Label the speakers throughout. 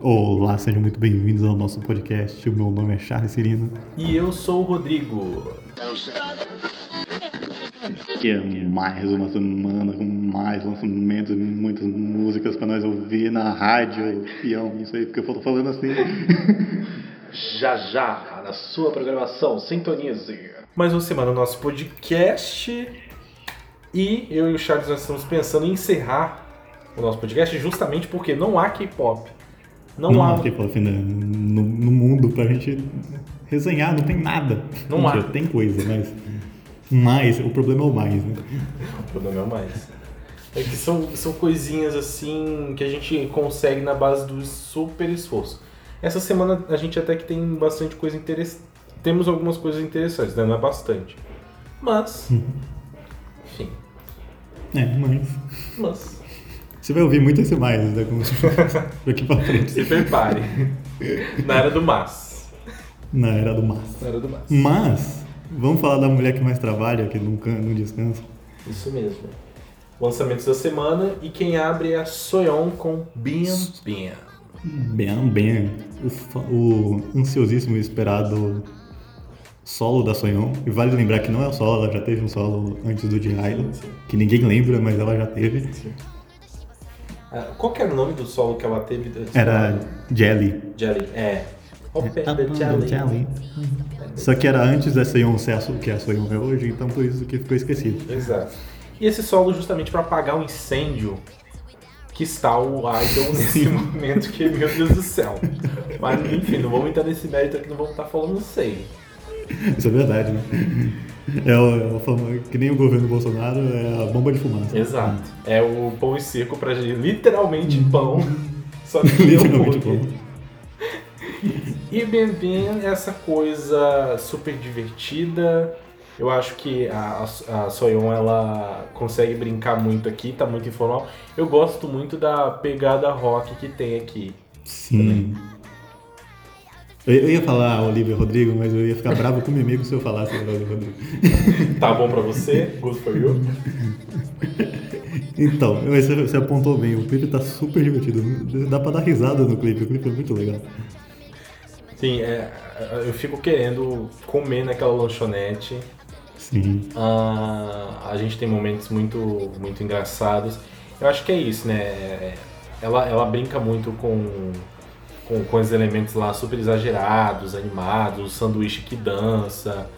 Speaker 1: Olá, sejam muito bem-vindos ao nosso podcast. O meu nome é Charles Cirino.
Speaker 2: E eu sou o Rodrigo.
Speaker 1: Que é mais uma semana com mais lançamentos e muitas músicas para nós ouvir na rádio. Fião, isso aí, porque eu tô falando assim.
Speaker 2: Já já, na sua programação, sintonize. Mais uma semana no nosso podcast. E eu e o Charles nós estamos pensando em encerrar o nosso podcast justamente porque não há K-pop. Não,
Speaker 1: Não
Speaker 2: há.
Speaker 1: há K-pop né, no, no mundo pra gente resenhar, não tem nada.
Speaker 2: Não há.
Speaker 1: Tem coisa, mas. Mas, o problema é o mais, né?
Speaker 2: O problema é o mais. É que são, são coisinhas assim que a gente consegue na base do super esforço. Essa semana a gente até que tem bastante coisa interessante. Temos algumas coisas interessantes, né? Não é bastante. Mas. Enfim.
Speaker 1: É, mas.
Speaker 2: Mas.
Speaker 1: Você vai ouvir muito esse mais né, como- daqui pra frente.
Speaker 2: Se prepare. Na era do mas.
Speaker 1: Na era do mas.
Speaker 2: Na era do mas.
Speaker 1: Mas, vamos falar da mulher que mais trabalha, que nunca não descansa.
Speaker 2: Isso mesmo. Lançamentos da semana e quem abre é a Soyeon com Bam Bam.
Speaker 1: Bem, bem, o, o ansiosíssimo e esperado solo da Sonhon. E vale lembrar que não é o solo, ela já teve um solo antes do de
Speaker 2: sim.
Speaker 1: que ninguém lembra, mas ela já teve.
Speaker 2: Ah, Qual que era o nome do solo que ela teve?
Speaker 1: Era Jelly.
Speaker 2: Jelly. É. Open
Speaker 1: Tá bom,
Speaker 2: Jelly.
Speaker 1: Jelly. Só que era antes da Sonhon ser a Su- que a Sonhon é hoje, então por isso que ficou esquecido.
Speaker 2: Exato. E esse solo justamente para apagar o incêndio que está o Idol nesse momento, que meu Deus do céu. Mas enfim, não vamos entrar nesse mérito aqui, não vamos estar falando sei.
Speaker 1: Isso é verdade, né? É o, é o que nem o governo Bolsonaro, é a bomba de fumaça.
Speaker 2: Exato. É o pão e circo pra gente, literalmente pão, só que
Speaker 1: Literalmente
Speaker 2: hambúrguer.
Speaker 1: pão.
Speaker 2: E bem bem essa coisa super divertida. Eu acho que a, a, Soyeon ela consegue brincar muito aqui, tá muito informal. Eu gosto muito da pegada rock que tem aqui.
Speaker 1: Sim. Eu, eu ia falar Olivia Rodrigo, mas eu ia ficar bravo com o amigo se eu falasse Olivia Rodrigo.
Speaker 2: Tá bom pra você? Good for you?
Speaker 1: Então, você, você apontou bem, o clipe tá super divertido. Dá pra dar risada no clipe, o clipe é muito legal.
Speaker 2: Sim, é, eu fico querendo comer naquela lanchonete.
Speaker 1: Sim.
Speaker 2: Ah, a gente tem momentos muito, muito engraçados. Eu acho que é isso, né? Ela, ela brinca muito com, com, com os elementos lá super exagerados, animados, o sanduíche que dança.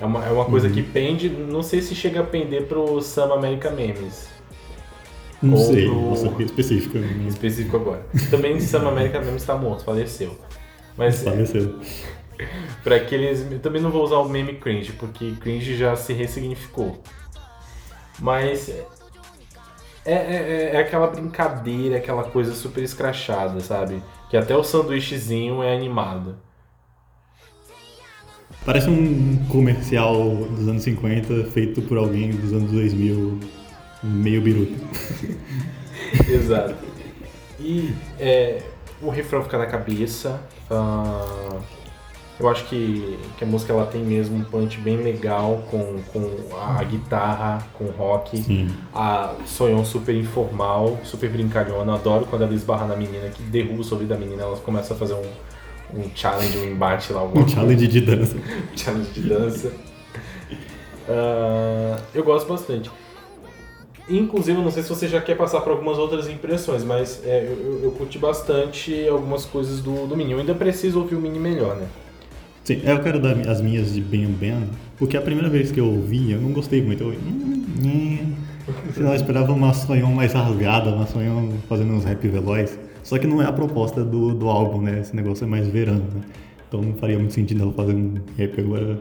Speaker 2: É uma, é uma coisa que pende, não sei se chega a pender pro Sam America Memes,
Speaker 1: Não
Speaker 2: Ou
Speaker 1: sei,
Speaker 2: pro-
Speaker 1: não sei específico.
Speaker 2: em específico agora. Também Sam America Memes tá morto, faleceu. Mas
Speaker 1: Faleceu.
Speaker 2: Pra aqueles. Eu também não vou usar o meme cringe, porque cringe já se ressignificou. Mas. É, é, é aquela brincadeira, aquela coisa super escrachada, sabe? Que até o sanduíchezinho é animado.
Speaker 1: Parece um comercial dos anos 50 feito por alguém dos anos 2000, meio biruta.
Speaker 2: Exato. E é, o refrão fica na cabeça. ah, eu acho que, que a música ela tem mesmo um punch bem legal com, com a guitarra, com o rock.
Speaker 1: Sim.
Speaker 2: A Sonhão super informal, super brincalhona. Adoro quando ela esbarra na menina, que derruba o sorriso da menina, ela começa a fazer um, um challenge, um embate lá,
Speaker 1: Um challenge de dança.
Speaker 2: challenge de dança. Ah, eu gosto bastante. Inclusive, eu não sei se você já quer passar por algumas outras impressões, mas é, eu, eu- eu curti bastante algumas coisas do, do Mini. Eu ainda preciso ouvir o Mini melhor, né?
Speaker 1: Sim, eu quero dar as minhas de Ben Ben, porque a primeira vez que eu ouvi, eu não gostei muito. Eu, hum, hum. Eu esperava uma sonhão mais rasgada, uma sonhão fazendo uns rap veloz. Só que não é a proposta do, do álbum, né? Esse negócio é mais verão, né? Então não faria muito sentido ela fazer um rap agora.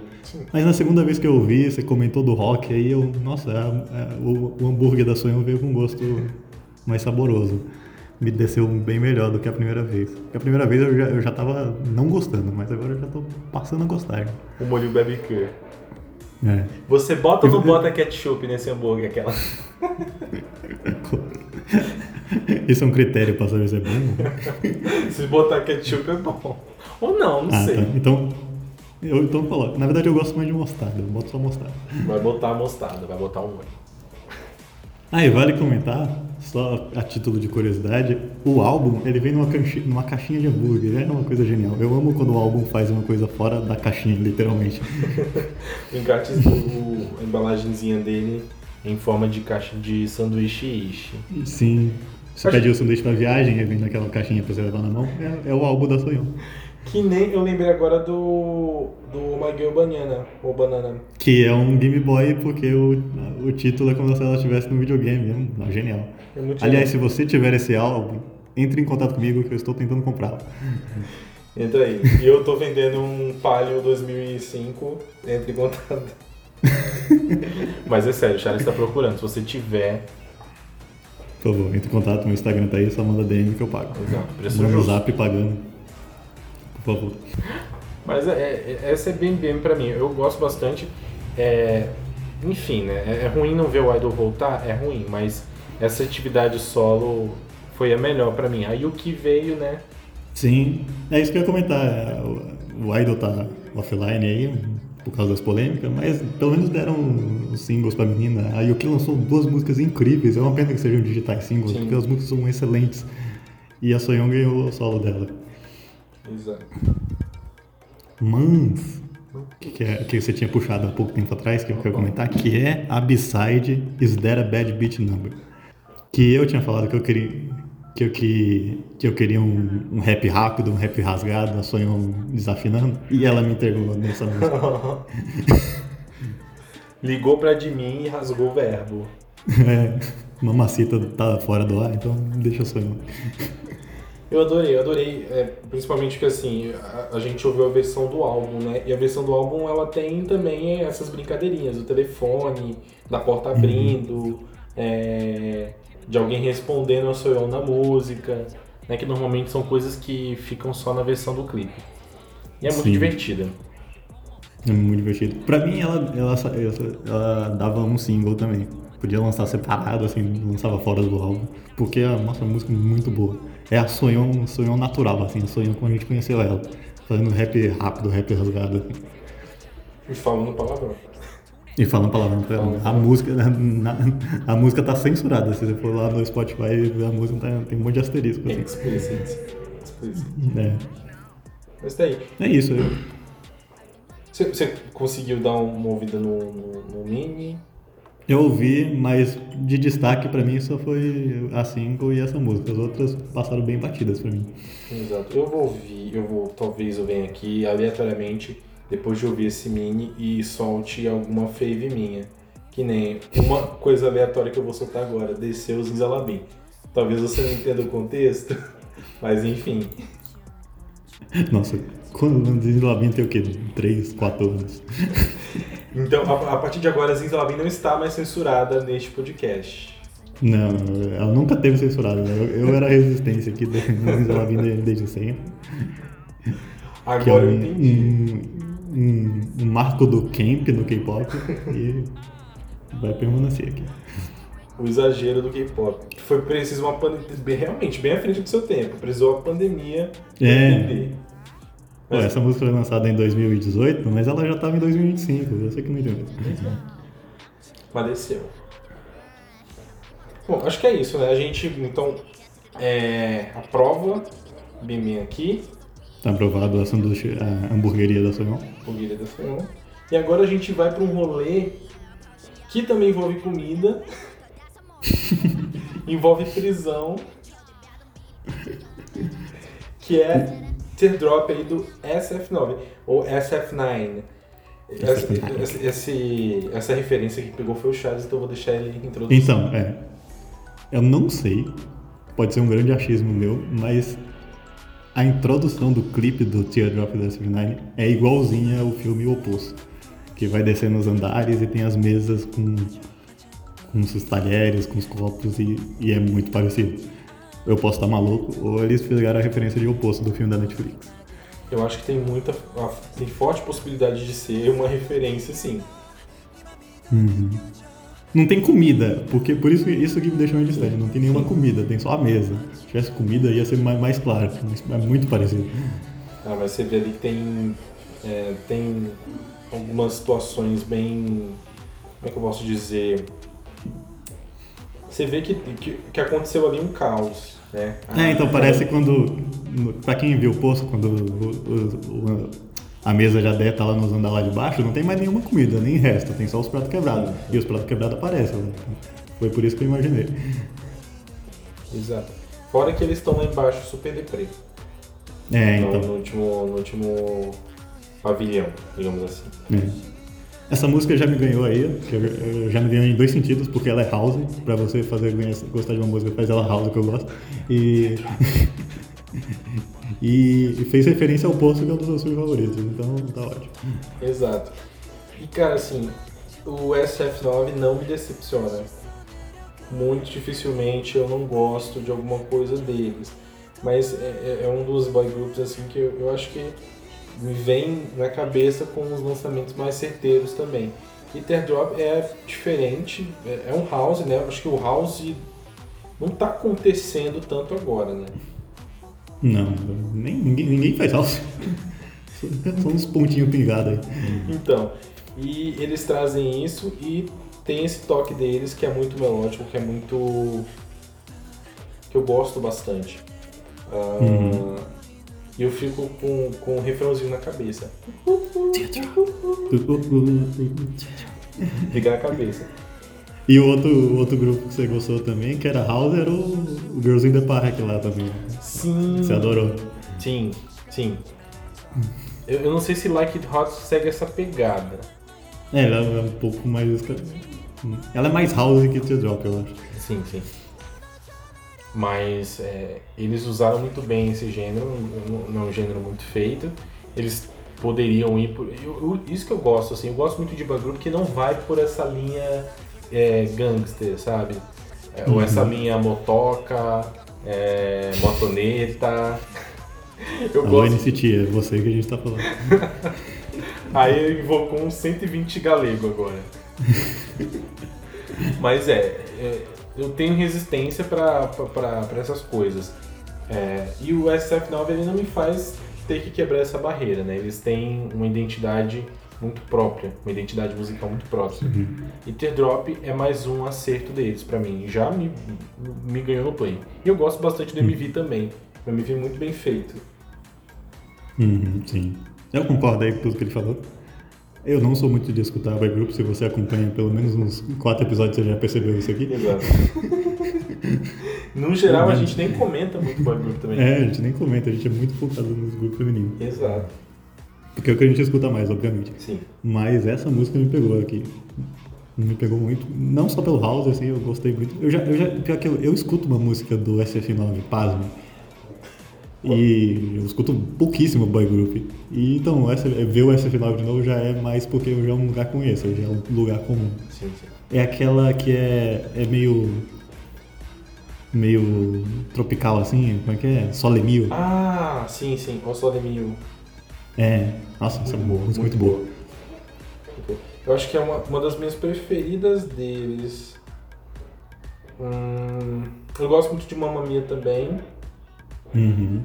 Speaker 1: Mas na segunda vez que eu ouvi, você comentou do rock, aí eu, nossa, a- a- o, o hambúrguer da sonhão veio com gosto mais saboroso. Me desceu bem melhor do que a primeira vez. Porque a primeira vez eu já, eu já tava não gostando, mas agora eu já tô passando a gostar.
Speaker 2: O molho barbecue.
Speaker 1: É.
Speaker 2: Você bota ou não bota ketchup nesse hambúrguer? Aquela.
Speaker 1: Isso é um critério pra saber se é bom?
Speaker 2: Se botar ketchup é bom. Ou não, não
Speaker 1: Ah,
Speaker 2: sei.
Speaker 1: tá. Então, eu então coloco. Na verdade, eu gosto mais de mostarda. Eu boto só mostarda.
Speaker 2: Vai botar mostarda, vai botar um molho.
Speaker 1: Ah, e vale comentar, só a título de curiosidade, o álbum ele vem numa, caixinha, numa caixinha de hambúrguer, é uma coisa genial. Eu amo quando o álbum faz uma coisa fora da caixinha, literalmente.
Speaker 2: o, a embalagenzinha dele em forma de caixa de sanduíche ishi.
Speaker 1: Sim. Você pediu o sanduíche pra viagem, vem naquela caixinha pra você levar na mão, é, é o álbum da Sonhão.
Speaker 2: Que nem eu lembrei agora do. do Maguio Banana, ou Banana.
Speaker 1: Que é um Game Boy, porque o, o título é como se ela estivesse no videogame. É, genial. É Aliás, genial. se você tiver esse álbum, entre em contato comigo que eu estou tentando comprá-lo.
Speaker 2: Entra aí. E eu estou vendendo um Palio 2005, entre em contato. Mas é sério, o Charles está procurando. Se você tiver.
Speaker 1: Por favor, entre em contato, meu Instagram tá aí, só manda DM que eu pago.
Speaker 2: Exato, preço
Speaker 1: Meu zap pagando
Speaker 2: Mas é, é, essa é bem bem pra mim. Eu gosto bastante. É, enfim, né? É, é ruim não ver o Idol voltar? É ruim, mas essa atividade solo foi a melhor pra mim. Aí o que veio, né?
Speaker 1: Sim, é isso que eu ia comentar. O, o Idol tá offline aí, por causa das polêmicas, mas pelo menos deram os singles pra menina. A Yuki lançou duas músicas incríveis, é uma pena que sejam digitais singles, Sim. porque as músicas são excelentes. E a Soyeon ganhou o solo dela.
Speaker 2: Exato.
Speaker 1: Mans, que, é, que você tinha puxado há pouco tempo atrás, que eu quero comentar, que é a B-side Is That a Bad Beat Number? Que eu tinha falado que eu queria que eu, que, que eu queria um, um rap rápido, um rap rasgado, a sonho desafinando, e ela me entregou nessa música.
Speaker 2: Ligou pra de mim e rasgou o verbo.
Speaker 1: É, mamacita tá fora do ar, então deixa eu sonhar.
Speaker 2: Eu adorei, eu adorei, é, principalmente que assim, a, a, gente ouviu a versão do álbum, né? E a versão do álbum ela tem também essas brincadeirinhas, o telefone, da porta abrindo, uhum. é, de alguém respondendo ao seu na música, né? Que normalmente são coisas que ficam só na versão do clipe. E é muito Sim. divertida.
Speaker 1: É muito divertido. Pra mim ela, ela, ela, ela dava um single também. Podia lançar separado, assim, lançava fora do álbum. Porque a nossa música é muito boa é a sonhão, sonhão natural, assim, a sonhão como a gente conheceu ela. Fazendo rap rápido, rap rasgado. Assim.
Speaker 2: E falando palavrão.
Speaker 1: E falando palavrão. Falando a, música, na, a música tá censurada. Se você for lá no Spotify, a música tá, tem um monte de asterisco. Assim.
Speaker 2: Explicit. Explicit.
Speaker 1: É.
Speaker 2: Mas tá aí.
Speaker 1: É isso. Eu...
Speaker 2: Você, você conseguiu dar uma ouvida no, no, no Mini?
Speaker 1: Eu ouvi, mas de destaque para mim só foi a single e essa música. As outras passaram bem batidas para mim.
Speaker 2: Exato. Eu vou ouvir, eu vou, talvez eu venha aqui aleatoriamente, depois de ouvir esse mini e solte alguma fave minha. Que nem uma coisa aleatória que eu vou soltar agora, desceu os Zinzalabim. Talvez você não entenda o contexto, mas enfim.
Speaker 1: Nossa, quando o Zinzalabim tem o quê? 3, 4 anos.
Speaker 2: Então, a, a partir de agora, a Zinza Labin não está mais censurada neste podcast.
Speaker 1: Não, ela nunca teve censurada. Né? Eu, eu era a resistência aqui da Zinza Labin desde sempre.
Speaker 2: Agora é um, eu entendi.
Speaker 1: Um, um, um, marco do camp no K-pop e vai permanecer aqui.
Speaker 2: O exagero do K-pop. Foi preciso uma pandemia, realmente, bem à frente do seu tempo. Precisou a pandemia
Speaker 1: é. entender. Pô, essa música foi lançada em 2018, mas ela já estava em 2025, eu sei que não entendeu.
Speaker 2: Faleceu. Bom, acho que é isso, né? A gente, então, é, aprova Bimim aqui.
Speaker 1: Tá aprovado a, sanduíche, a hamburgueria da Sonhão.
Speaker 2: Hamburgueria da Sonhão. E agora a gente vai para um rolê que também envolve comida, envolve prisão, que é teardrop aí do SF9, ou SF9. Essa, esse, essa referência que pegou foi o Charles, então eu vou deixar ele introduzir.
Speaker 1: Então, é. Eu não sei, pode ser um grande achismo meu, mas a introdução do clipe do Teardrop do SF9 é igualzinha ao filme Oposto. Que vai descendo os andares e tem as mesas com, com os talheres, com os copos e, e é muito parecido eu posso estar maluco, ou eles fizeram a referência de oposto do filme da Netflix.
Speaker 2: Eu acho que tem muita. tem forte possibilidade de ser uma referência, sim.
Speaker 1: Uhum. Não tem comida, porque por isso isso que me deixou meio distante. Não tem nenhuma comida, tem só a mesa. Se tivesse comida ia ser mais, mais claro, é muito parecido.
Speaker 2: Ah, mas você vê ali que tem. É, tem algumas situações bem. Como é que eu posso dizer? Você vê que, que, que aconteceu ali um caos, né?
Speaker 1: É, então parece quando. Pra quem viu o poço, quando o- o- o- a mesa já deve estar lá nos andares lá de baixo, não tem mais nenhuma comida, nem resta, tem só os pratos quebrados. E os pratos quebrados aparecem. Foi por isso que eu imaginei.
Speaker 2: Exato. Fora que eles estão lá embaixo super deprê.
Speaker 1: É,
Speaker 2: no,
Speaker 1: então.
Speaker 2: no último, no último pavilhão, digamos assim.
Speaker 1: É. Essa música já me ganhou aí, já me ganhou em dois sentidos, porque ela é house, pra você fazer gostar de uma música, faz ela house que eu gosto. E. e, fez referência ao poço que é um dos meus filmes favoritos, então tá ótimo.
Speaker 2: Exato. E cara, assim, o SF9 não me decepciona. Muito dificilmente eu não gosto de alguma coisa deles. Mas é, é- é um dos boy groups assim que eu, eu acho que me vem na cabeça com os lançamentos mais certeiros também. E Teardrop é diferente, é, é um house, né? Acho que o house não tá acontecendo tanto agora, né?
Speaker 1: Não, nem, ninguém, ninguém faz house. São uns pontinhos pingados aí.
Speaker 2: Então, e eles trazem isso e tem esse toque deles que é muito melódico, que é muito. que eu gosto bastante.
Speaker 1: Uhum.
Speaker 2: E eu fico com, com um refrãozinho na cabeça. Fica na cabeça.
Speaker 1: E o outro, o outro grupo que você gostou também, que era house, era o, o Girls in the Park lá também.
Speaker 2: Sim.
Speaker 1: Você adorou.
Speaker 2: Sim, sim. Eu, eu não sei se Like It Hot segue essa pegada.
Speaker 1: É, ela é um pouco mais. Ela é mais house que Teardrop, eu acho.
Speaker 2: Sim, sim. Mas é, eles usaram muito bem esse gênero, não- é um gênero muito feito. Eles poderiam ir por. eu- eu- isso que eu gosto, assim, eu gosto muito de boy group que não vai por essa linha é, gangster, sabe? É, Ou essa linha motoca, é, motoneta. Eu
Speaker 1: Alô,
Speaker 2: gosto.
Speaker 1: NCT, é você que a gente tá falando.
Speaker 2: Aí eu invocou um 120 galego agora. Mas é, é, eu tenho resistência pra essas coisas. É, e o SF9 ele não me faz ter que quebrar essa barreira, né? Eles têm uma identidade muito própria, uma identidade musical muito própria. E Teardrop é mais um acerto deles pra mim. Já me, me ganhou no play. E eu gosto bastante do MV também. O MV é muito bem feito.
Speaker 1: Uhum, sim. Eu concordo aí com tudo que ele falou. Eu não sou muito de escutar boy group, se você acompanha pelo menos uns quatro episódios você já percebeu isso aqui.
Speaker 2: Exato. no geral, a gente nem comenta muito boy group também.
Speaker 1: É, a gente nem comenta, a gente é muito focado nos grupos femininos.
Speaker 2: Exato.
Speaker 1: Porque é o que a gente escuta mais, obviamente.
Speaker 2: Sim.
Speaker 1: Mas essa música me pegou aqui. Me pegou muito. Não só pelo house, assim, eu gostei muito. Eu já, eu já pior que eu, eu escuto uma música do SF9, pasme. E eu escuto pouquíssimo boy group. E então, essa, ver o SF9 de novo já é mais porque eu já é um lugar conheço, já é um lugar comum.
Speaker 2: Sim, sim.
Speaker 1: É aquela que é, é meio. meio tropical assim, como é que é? Solemil.
Speaker 2: Ah, sim, sim. O Solemil.
Speaker 1: É. Nossa, essa música é muito boa.
Speaker 2: Eu acho que é uma, uma das minhas preferidas deles. Hum, eu gosto muito de Mamma Mia também.
Speaker 1: Uhum.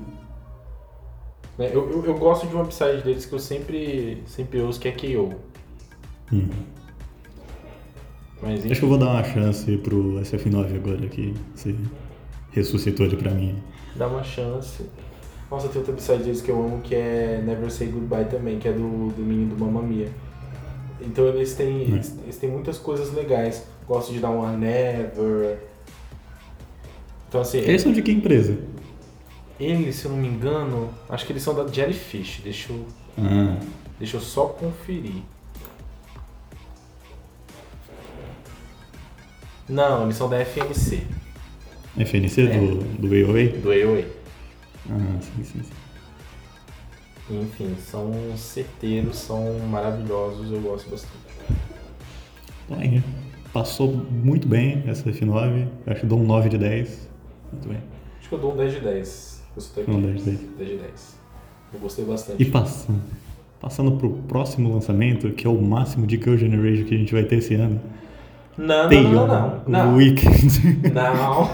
Speaker 2: Né? Eu, eu, eu gosto de uma upside deles que eu sempre, sempre ouço, que é KO.
Speaker 1: Uhum.
Speaker 2: Mas
Speaker 1: Acho que eu vou dar uma chance pro SF9 agora que você ressuscitou ele pra mim.
Speaker 2: dá uma chance. Nossa, tem outra upside deles que eu amo, que é Never Say Goodbye também, que é do, do menino do Mamma Mia. Então eles têm, eles, eles têm muitas coisas legais. Gosto de dar uma Never. Então assim,
Speaker 1: Eles são de que empresa?
Speaker 2: Eles, se eu não me engano, acho que eles são da Jellyfish. Deixa eu,
Speaker 1: Ah,
Speaker 2: deixa eu só conferir. Não, eles são da FMC,
Speaker 1: FNC
Speaker 2: É.
Speaker 1: do, do AOA?
Speaker 2: do AOA.
Speaker 1: Ah, sim, sim, sim.
Speaker 2: Enfim, são certeiros, são maravilhosos, eu gosto bastante.
Speaker 1: Então aí, passou muito bem essa F9. Acho que dou um 9 de 10. Muito bem.
Speaker 2: Acho que eu dou um 10 de 10. Eu estou aqui.
Speaker 1: Um 10 de 10.
Speaker 2: 10 de 10. Eu gostei bastante.
Speaker 1: E passando, passando pro próximo lançamento, que é o máximo de Girl Generation que a gente vai ter esse ano.
Speaker 2: Não,
Speaker 1: Tem
Speaker 2: não, não, não.
Speaker 1: o
Speaker 2: Não.
Speaker 1: Weekend.
Speaker 2: Não.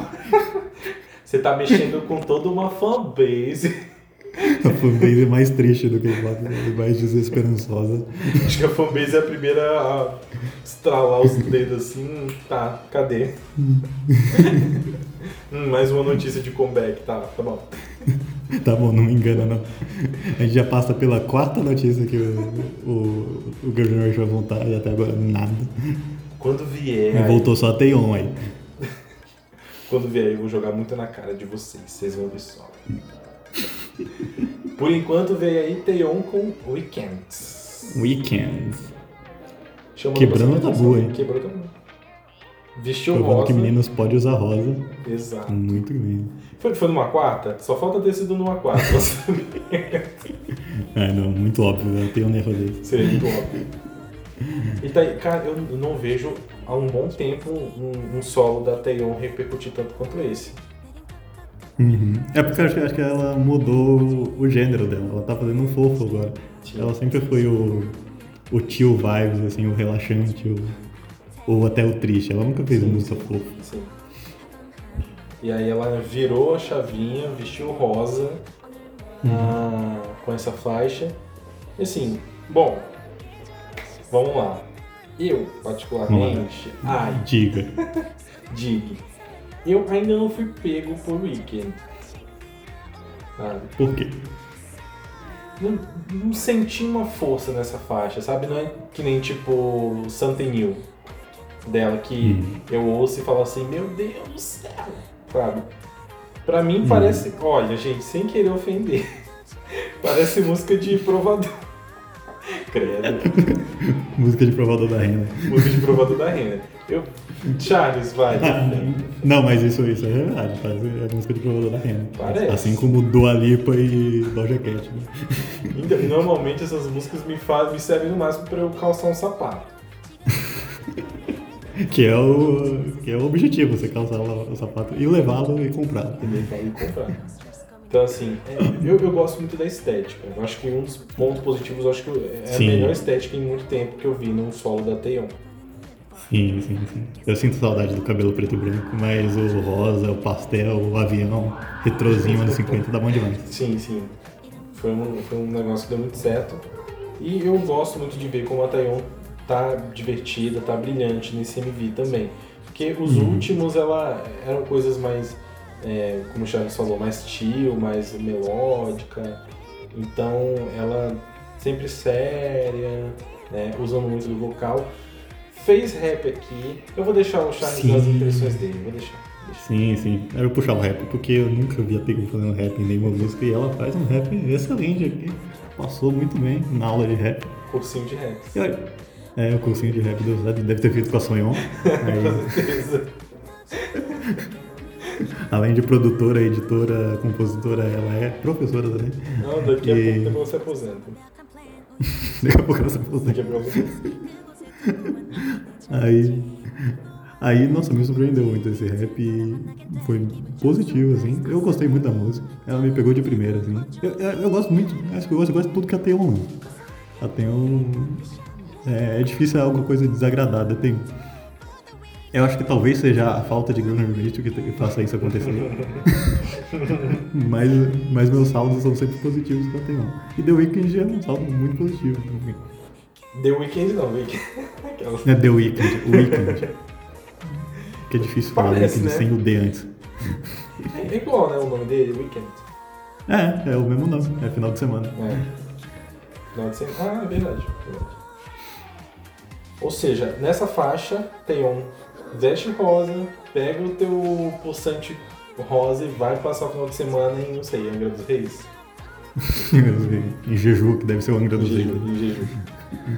Speaker 2: Você tá mexendo com toda uma fanbase.
Speaker 1: A fanbase é mais triste do que e mais desesperançosa.
Speaker 2: Acho que a fanbase é a primeira a estralar os dedos assim. Tá, cadê? hum, mais uma notícia de comeback, tá, tá bom.
Speaker 1: Tá bom, não me engana não. A gente já passa pela quarta notícia que o, o, o Gardner vai voltar e até agora nada.
Speaker 2: Quando vier.
Speaker 1: Aí... Voltou só a Teion aí.
Speaker 2: Quando vier, eu vou jogar muito na cara de vocês, vocês vão ver só. Por enquanto veio aí Teon com Weekends.
Speaker 1: Weekends. Quebrando o tabu, hein?
Speaker 2: Quebrou o tabu. Vestiu
Speaker 1: Provando
Speaker 2: rosa.
Speaker 1: que meninos podem usar rosa.
Speaker 2: Exato.
Speaker 1: Muito bem.
Speaker 2: Foi, foi numa quarta? Só falta ter sido numa quarta.
Speaker 1: é, não, muito óbvio. Eu tenho nervo dele.
Speaker 2: Seria muito óbvio. E tá, cara, eu não vejo há um bom tempo um, um solo da Taeyeon repercutir tanto quanto esse.
Speaker 1: Uhum. É porque eu acho, acho, que ela mudou o gênero dela. Ela tá fazendo um fofo agora. Sim. Ela sempre foi o, o tio vibes, assim, o relaxante, o, ou até o triste. Ela nunca fez sim, música sim, fofa.
Speaker 2: Sim. E aí ela virou a chavinha, vestiu rosa uhum. ah, com essa faixa. E assim, bom, vamos lá. Eu, particularmente. Ai.
Speaker 1: Diga.
Speaker 2: Diga. Eu ainda não fui pego por Weekend.
Speaker 1: Sabe? Por quê?
Speaker 2: Não, não, senti uma força nessa faixa, sabe? Não é que nem tipo Something New dela, que hum. eu ouço e falo assim, meu Deus do céu, sabe? Pra mim hum. parece, olha gente, sem querer ofender, parece música de provador. Credo.
Speaker 1: música de provador da renda.
Speaker 2: Música de provador da renda. Eu, Charles, vai.
Speaker 1: não, mas isso, isso é verdade. É música de provador da renda.
Speaker 2: Parece.
Speaker 1: Assim como Dua Lipa e Doja Cat. Né?
Speaker 2: Então, normalmente essas músicas me, faz, me servem no máximo pra eu calçar um sapato.
Speaker 1: Que, é o, que é o objetivo, você calçar o sapato e levá-lo e comprá-lo.
Speaker 2: E comprar. Então, assim, é, eu, eu gosto muito da estética. Eu acho que um dos pontos positivos, eu acho que é a Sim. melhor estética em muito tempo que eu vi num solo da Taeyeon.
Speaker 1: Sim, sim, sim. Eu sinto saudade do cabelo preto e branco, mas o rosa, o pastel, o avião, retrozinho anos 50 dá bom demais.
Speaker 2: Sim, sim. Foi um, foi um negócio que deu muito certo. E eu gosto muito de ver como a Taeyeon tá divertida, tá brilhante nesse MV também. Porque os uhum. últimos ela eram coisas mais, é, como o Charles falou, mais chill, mais melódica. Então ela sempre séria, né, usando muito do vocal fez rap aqui. Eu vou deixar o Charles sim. das impressões dele, vou deixar.
Speaker 1: Sim, sim. Eu vou puxar o rap porque eu nunca vi a Peggy fazendo rap em nenhuma música e ela faz um rap excelente aqui. Passou muito bem na aula de rap.
Speaker 2: Cursinho de rap.
Speaker 1: É, o cursinho de rap do Zé deve ter feito com a Sonhon.
Speaker 2: Certeza.
Speaker 1: Além de produtora, editora, compositora, ela é professora também.
Speaker 2: Não, daqui a pouco ela se aposenta.
Speaker 1: daqui a pouco ela se aposenta. Aí, aí, nossa, me surpreendeu muito esse rap foi positivo, assim. Eu gostei muito da música, ela me pegou de primeira, assim. Eu, eu, eu gosto muito, acho que eu gosto, eu gosto de tudo que a Teon A Teon é, é difícil alguma coisa desagradada, tem. Eu acho que talvez seja a falta de grana Rachel que, faça isso acontecer. mas, mas meus saldos são sempre positivos com a Teon. E The Weeknd é um saldo muito positivo também.
Speaker 2: The Weeknd não, Weeknd.
Speaker 1: Não é The Weeknd, o Weeknd. que é difícil falar Parece, Weeknd né? sem o D antes.
Speaker 2: É igual, né, o nome dele, Weekend.
Speaker 1: É, é o mesmo nome, é final de semana.
Speaker 2: É. Final de semana. Ah, é verdade, verdade. Ou seja, nessa faixa tem um veste rosa, pega o teu pulsante rosa e vai passar o final de semana em, não sei, Angra dos Reis.
Speaker 1: em Jeju, que deve ser o Angra dos Reis.
Speaker 2: Em Jeju.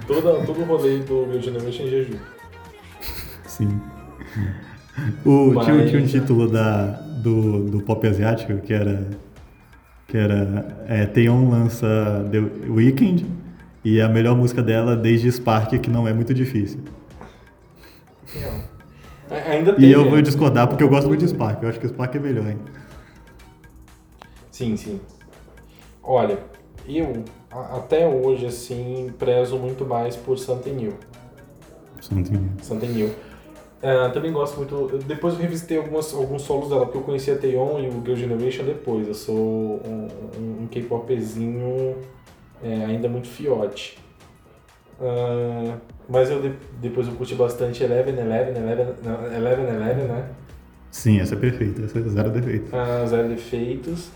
Speaker 2: Toda, todo o rolê do Rio de Janeiro é em Jeju.
Speaker 1: Sim. O, Mas... tinha, tinha um título da, do, do pop asiático que era que era é, Taeyeon lança The Weekend e a melhor música dela desde Spark, que não é muito difícil.
Speaker 2: Ainda tem,
Speaker 1: e eu vou discordar porque eu gosto muito de Spark, eu acho que Spark é melhor hein?
Speaker 2: Sim, sim. Olha, eu até hoje, assim, prezo muito mais por Santenil.
Speaker 1: Santenil.
Speaker 2: Santenil. Ah, também gosto muito. depois eu revisitei algumas, alguns solos dela, porque eu conheci a Taeyeon e o Girl Generation depois. Eu sou um, um, um K-popzinho é, ainda muito fiote. Ah, mas eu de- depois eu curti bastante Eleven, Eleven, Eleven, Eleven, Eleven, né?
Speaker 1: Sim, essa é perfeita, essa é zero defeito.
Speaker 2: Ah, Zero Defeitos.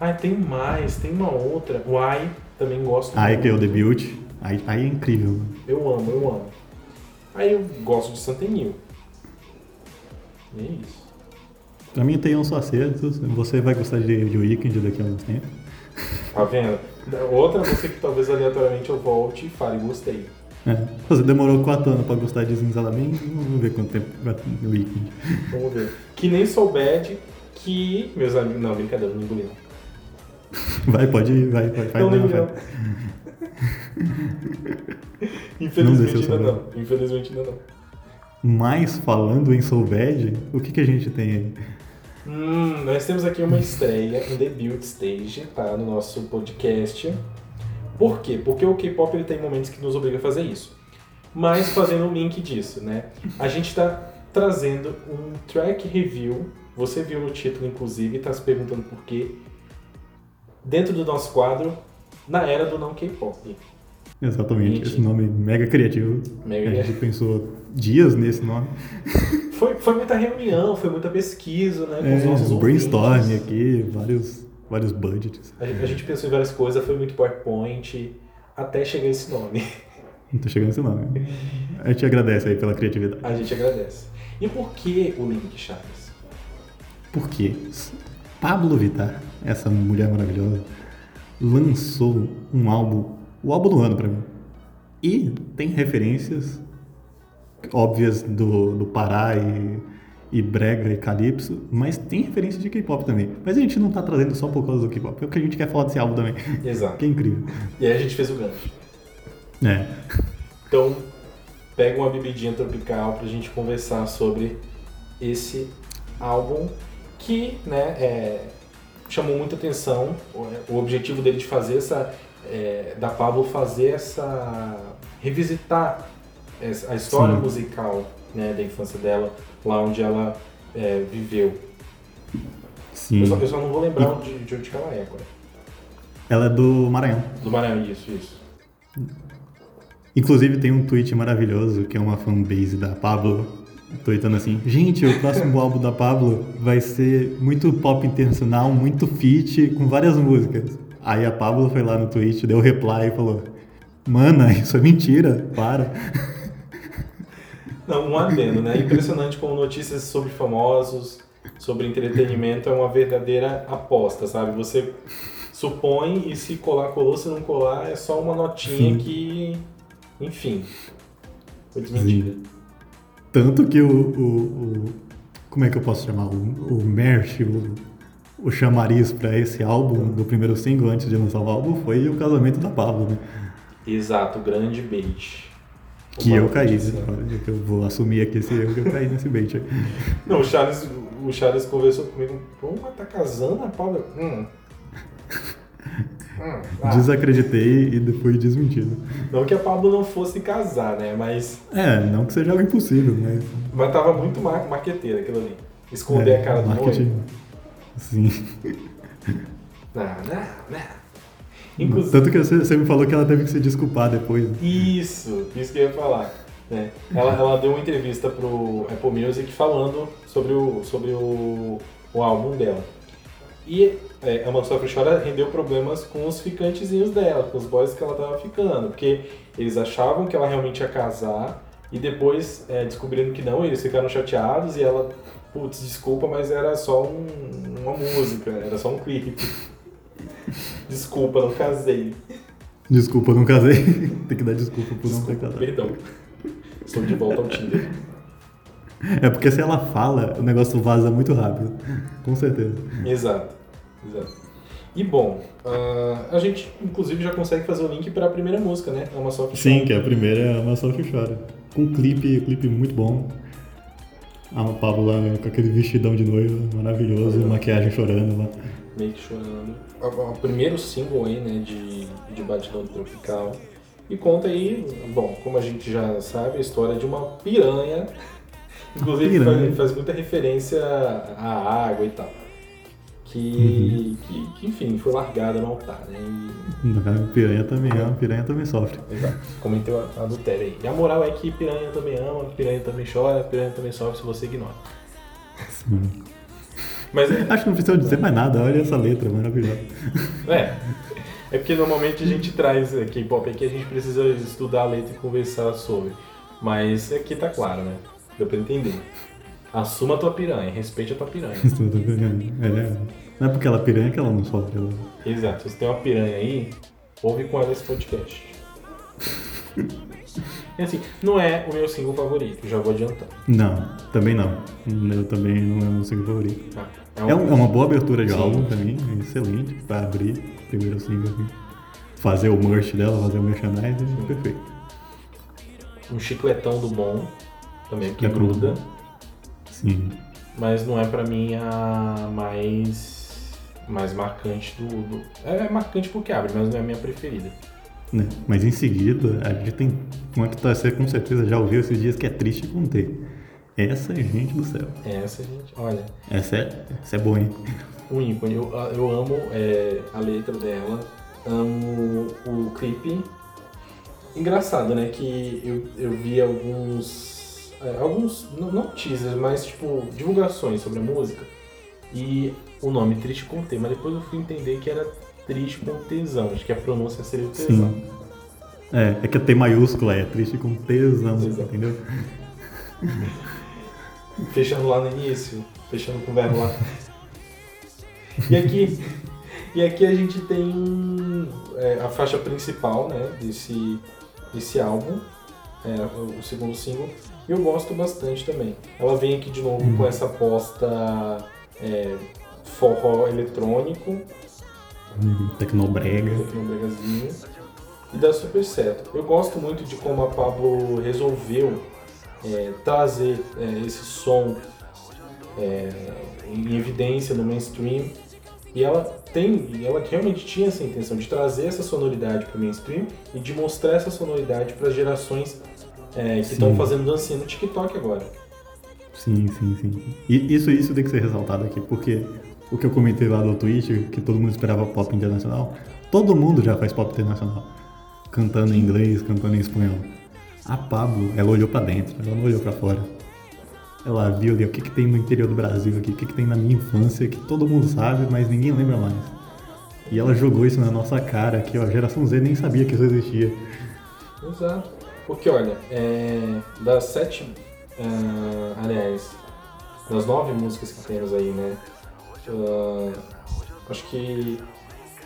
Speaker 2: Ah, tem mais, tem uma outra. O Ai, também gosto
Speaker 1: Aí que é o debut, aí, aí é incrível.
Speaker 2: Eu amo, eu amo. Aí eu gosto de Santenil. E é isso.
Speaker 1: Pra mim tem uns acertos, você vai gostar de, de Weekend daqui a alguns tempos.
Speaker 2: Tá vendo? Outra música que talvez aleatoriamente eu volte e fale, gostei.
Speaker 1: É. Você demorou 4 anos pra gostar de Zinzalamin, vamos ver quanto tempo vai ter no Weekend.
Speaker 2: Vamos ver. Que nem sou bad, que. Meus amigos. Não, brincadeira, não engoli não.
Speaker 1: Vai, pode ir, vai, vai, vai.
Speaker 2: não
Speaker 1: vai.
Speaker 2: não. Infelizmente ainda não. Infelizmente ainda não.
Speaker 1: Mas falando em Soul Bad, o que, que a gente tem aí?
Speaker 2: Hum, nós temos aqui uma estreia em debut stage, tá? No nosso podcast. Por quê? Porque o K-pop ele tem momentos que nos obriga a fazer isso. Mas fazendo um link disso, né? A gente está trazendo um track review. Você viu no título, inclusive, e está se perguntando por quê. Dentro do nosso quadro, na era do não K-pop.
Speaker 1: Exatamente, esse nome mega criativo.
Speaker 2: Mega
Speaker 1: A gente pensou dias nesse nome.
Speaker 2: Foi, foi muita reunião, foi muita pesquisa, né? Com os
Speaker 1: É,
Speaker 2: nossos
Speaker 1: brainstorm
Speaker 2: ouvintes.
Speaker 1: aqui, vários, vários budgets.
Speaker 2: A gente, a gente pensou em várias coisas, foi muito PowerPoint, até chegar esse nome.
Speaker 1: Não tô chegando nesse nome. A gente agradece aí pela criatividade.
Speaker 2: A gente agradece. E por que o Link Chaves?
Speaker 1: Porque Pablo Vittar, essa mulher maravilhosa, lançou um álbum, o álbum do ano pra mim. E tem referências óbvias do, do Pará e, e Brega e Calypso, mas tem referência de K-pop também. Mas a gente não tá trazendo só por causa do K-pop, é o que a gente quer falar desse álbum também.
Speaker 2: Exato.
Speaker 1: Que é incrível.
Speaker 2: E aí a gente fez o gancho.
Speaker 1: É.
Speaker 2: Então, pega uma bebidinha tropical pra gente conversar sobre esse álbum que, né, é, chamou muita atenção. O, objetivo dele de fazer essa, é, da Pablo fazer essa, revisitar a história
Speaker 1: Sim.
Speaker 2: musical, né, da infância dela, lá onde ela é, viveu.
Speaker 1: Sim.
Speaker 2: Eu só, eu só não vou lembrar de, de onde ela é agora.
Speaker 1: Ela é do Maranhão.
Speaker 2: Do Maranhão, isso, isso.
Speaker 1: Inclusive tem um tweet maravilhoso que é uma fanbase da Pablo tweetando assim: Gente, o próximo álbum da Pablo vai ser muito pop internacional, muito feat, com várias músicas. Aí a Pablo foi lá no tweet, deu reply e falou: Mana, isso é mentira, para.
Speaker 2: Não, um adendo, né? Impressionante como notícias sobre famosos, sobre entretenimento é uma verdadeira aposta, sabe? Você supõe e se colar, colou, se não colar, é só uma notinha
Speaker 1: Sim.
Speaker 2: que, enfim, foi desmentida.
Speaker 1: Tanto que o. o- o- como é que eu posso chamar? O, o merch, o, o chamariz pra esse álbum, do primeiro single antes de lançar o álbum, foi o casamento da Pablo, né?
Speaker 2: Exato, grande bait.
Speaker 1: Que eu caí, né? Que eu vou assumir aqui esse erro que eu caí nesse bait.
Speaker 2: Não, o Charles, o Charles conversou comigo, pô, mas tá casando a Paula? Hum. Hum, ah.
Speaker 1: Desacreditei e depois desmentido.
Speaker 2: Não que a Pablo não fosse casar, né? Mas,
Speaker 1: É, não que seja algo impossível, mas.
Speaker 2: mas tava muito mar marqueteira aquilo ali. Esconder
Speaker 1: é,
Speaker 2: a cara do
Speaker 1: marketing.
Speaker 2: noivo.
Speaker 1: Sim.
Speaker 2: Não, não, não. Inclusive,
Speaker 1: Tanto que você, você me falou que ela teve que se desculpar depois.
Speaker 2: isso, isso que eu ia falar. né? Ela, ela deu uma entrevista pro Apple Music falando sobre o, sobre o, o álbum dela. E é, a Mansofre Chora rendeu problemas com os ficantezinhos dela, com os boys que ela tava ficando, porque eles achavam que ela realmente ia casar e depois é, descobriram que não, eles ficaram chateados e ela, putz, desculpa, mas era só um- uma música, era só um clipe. Desculpa, não casei.
Speaker 1: Desculpa, não casei. Tem que dar desculpa por não ter
Speaker 2: Desculpa,
Speaker 1: casado.
Speaker 2: perdão. Estou de volta ao Tinder.
Speaker 1: É porque se ela fala, o negócio vaza muito rápido. Com certeza.
Speaker 2: Exato, exato. E bom, ah, a gente inclusive já consegue fazer o link para a primeira música, né? É uma soft
Speaker 1: Sim, que a primeira é uma só que chora. Com um clipe, clipe muito bom. A Pablo lá com aquele vestidão de noiva maravilhoso, maquiagem chorando lá.
Speaker 2: Meio que chorando. O, o primeiro single aí, né, de, de Batidão Tropical. E conta aí, bom, como a gente já sabe, a história de uma piranha Inclusive
Speaker 1: Piranha.
Speaker 2: faz, faz muita referência à água e tal. Que, que, que, enfim, foi largada no altar, né? E,
Speaker 1: Piranha também ama, piranha também sofre.
Speaker 2: exato, cometeu a a adultério aí. E a moral é que piranha também ama, piranha também chora, piranha também sofre se você ignora.
Speaker 1: Sim.
Speaker 2: Mas é,
Speaker 1: Acho que não precisa dizer mais nada, olha essa letra maravilhosa.
Speaker 2: É. É porque normalmente a gente traz é, K-pop aqui, a gente precisa estudar a letra e conversar sobre. Mas aqui tá claro, né? Deu pra entender. Assuma a tua piranha, respeite a tua piranha.
Speaker 1: É, não é porque ela é piranha que ela não sofre. Ela...
Speaker 2: Exato, se você tem uma piranha aí, ouve com ela esse podcast. E assim, não é o meu single favorito, já vou adiantando.
Speaker 1: Não, também não. Eu também não é o meu single favorito.
Speaker 2: Tá?
Speaker 1: É, um- é uma boa abertura de
Speaker 2: Sim.
Speaker 1: álbum pra mim, é excelente pra abrir o primeiro single. assim. Fazer o merch dela, fazer o merchandising, perfeito.
Speaker 2: um chicletão do bom, também,
Speaker 1: É bom.
Speaker 2: gruda.
Speaker 1: Sim.
Speaker 2: mas não é pra mim a mais mais marcante do, do- é marcante porque abre, mas não é a minha preferida.
Speaker 1: Né? Mas em seguida, a gente tem uma que tá- você com certeza já ouviu esses dias que é triste com T. Essa é gente do céu.
Speaker 2: Essa gente, olha,
Speaker 1: Essa é, essa é boa, hein?
Speaker 2: um ícone. Eu, eu amo é, a letra dela, amo o clipe. Engraçado, né? Que eu, eu vi alguns. é, alguns. Não, não teasers, mas tipo, divulgações sobre a música. E o nome Triste com T, mas depois eu fui entender que era Triste com Tesão. Acho que a pronúncia seria o tesão.
Speaker 1: Sim. É, é que a T maiúscula é triste com tesão,
Speaker 2: Exato.
Speaker 1: entendeu?
Speaker 2: Fechando lá no início, fechando com o verbo lá. E aqui, e aqui a gente tem é, a faixa principal né, desse, desse álbum, é, o, segundo single, e eu gosto bastante também. Ela vem aqui de novo com essa aposta é, forró eletrônico,
Speaker 1: Hum, Tecnobrega.
Speaker 2: tecnobregazinho, e dá super certo. Eu gosto muito de como a Pablo resolveu é, trazer é, esse som é, em evidência no mainstream e ela tem, e ela realmente tinha essa intenção de trazer essa sonoridade para o mainstream e de mostrar essa sonoridade para gerações é, que estão fazendo dancinha no TikTok agora.
Speaker 1: Sim, sim, sim. E isso, isso tem que ser ressaltado aqui, porque o que eu comentei lá no Twitter, que todo mundo esperava pop internacional, todo mundo já faz pop internacional. Cantando em inglês, cantando em espanhol. A Pablo, ela olhou pra dentro, ela não olhou pra fora. Ela viu ali o que, que tem no interior do Brasil aqui, o que, que tem na minha infância, que todo mundo sabe, mas ninguém lembra mais. E ela jogou isso na nossa cara, que ó, a geração Z nem sabia que isso existia.
Speaker 2: Exato. Porque olha, é, das sete, ah, aliás, das nove músicas que temos aí, né? ah, acho que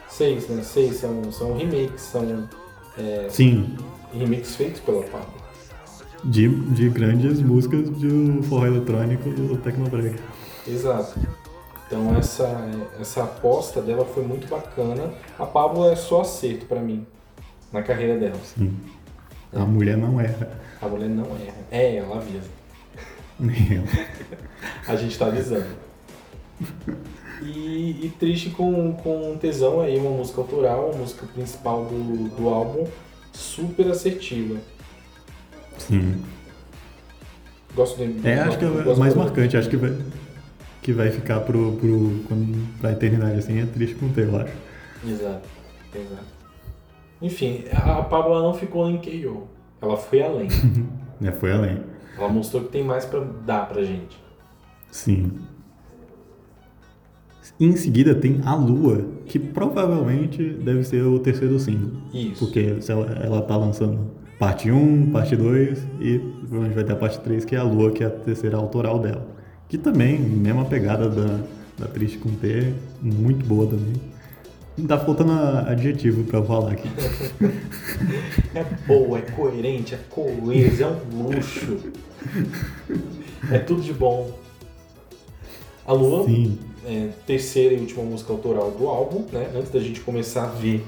Speaker 2: seis, né? Seis são, são remakes, são é,
Speaker 1: Sim,
Speaker 2: remakes feitos pela Pablo.
Speaker 1: de, de grandes músicas do forró eletrônico do Tecnobrega.
Speaker 2: Exato. Então essa, essa aposta dela foi muito bacana. A Pablo é só acerto pra mim na carreira dela.
Speaker 1: Sim. A mulher não erra.
Speaker 2: A mulher não erra. É, ela avisa.
Speaker 1: Nem.
Speaker 2: A gente tá avisando. E, e triste com, com tesão aí, uma música autoral, a música principal do, do álbum, super assertiva.
Speaker 1: Sim.
Speaker 2: Gosto de.
Speaker 1: É, acho que é o mais marcante, acho que vai, que vai ficar pro, pro, quando, pra eternidade, assim, é triste com o teu, eu acho.
Speaker 2: Exato, exato. Enfim, a Pablo não ficou em KO. Ela foi além.
Speaker 1: É, foi além.
Speaker 2: Ela mostrou que tem mais pra dar pra gente.
Speaker 1: Sim. Em seguida tem A Lua, que provavelmente deve ser o terceiro single.
Speaker 2: Isso.
Speaker 1: Porque ela, ela tá lançando parte 1, parte 2 e provavelmente vai ter a parte 3, que é A Lua, que é a terceira autoral dela. Que também, mesma pegada da, da Triste com T, muito boa também. Tá faltando adjetivo pra eu falar aqui.
Speaker 2: É boa, é coerente, é coesa, é um luxo. É tudo de bom. A Lua,
Speaker 1: Sim.
Speaker 2: É, terceira e última música autoral do álbum, né? Antes da gente começar a ver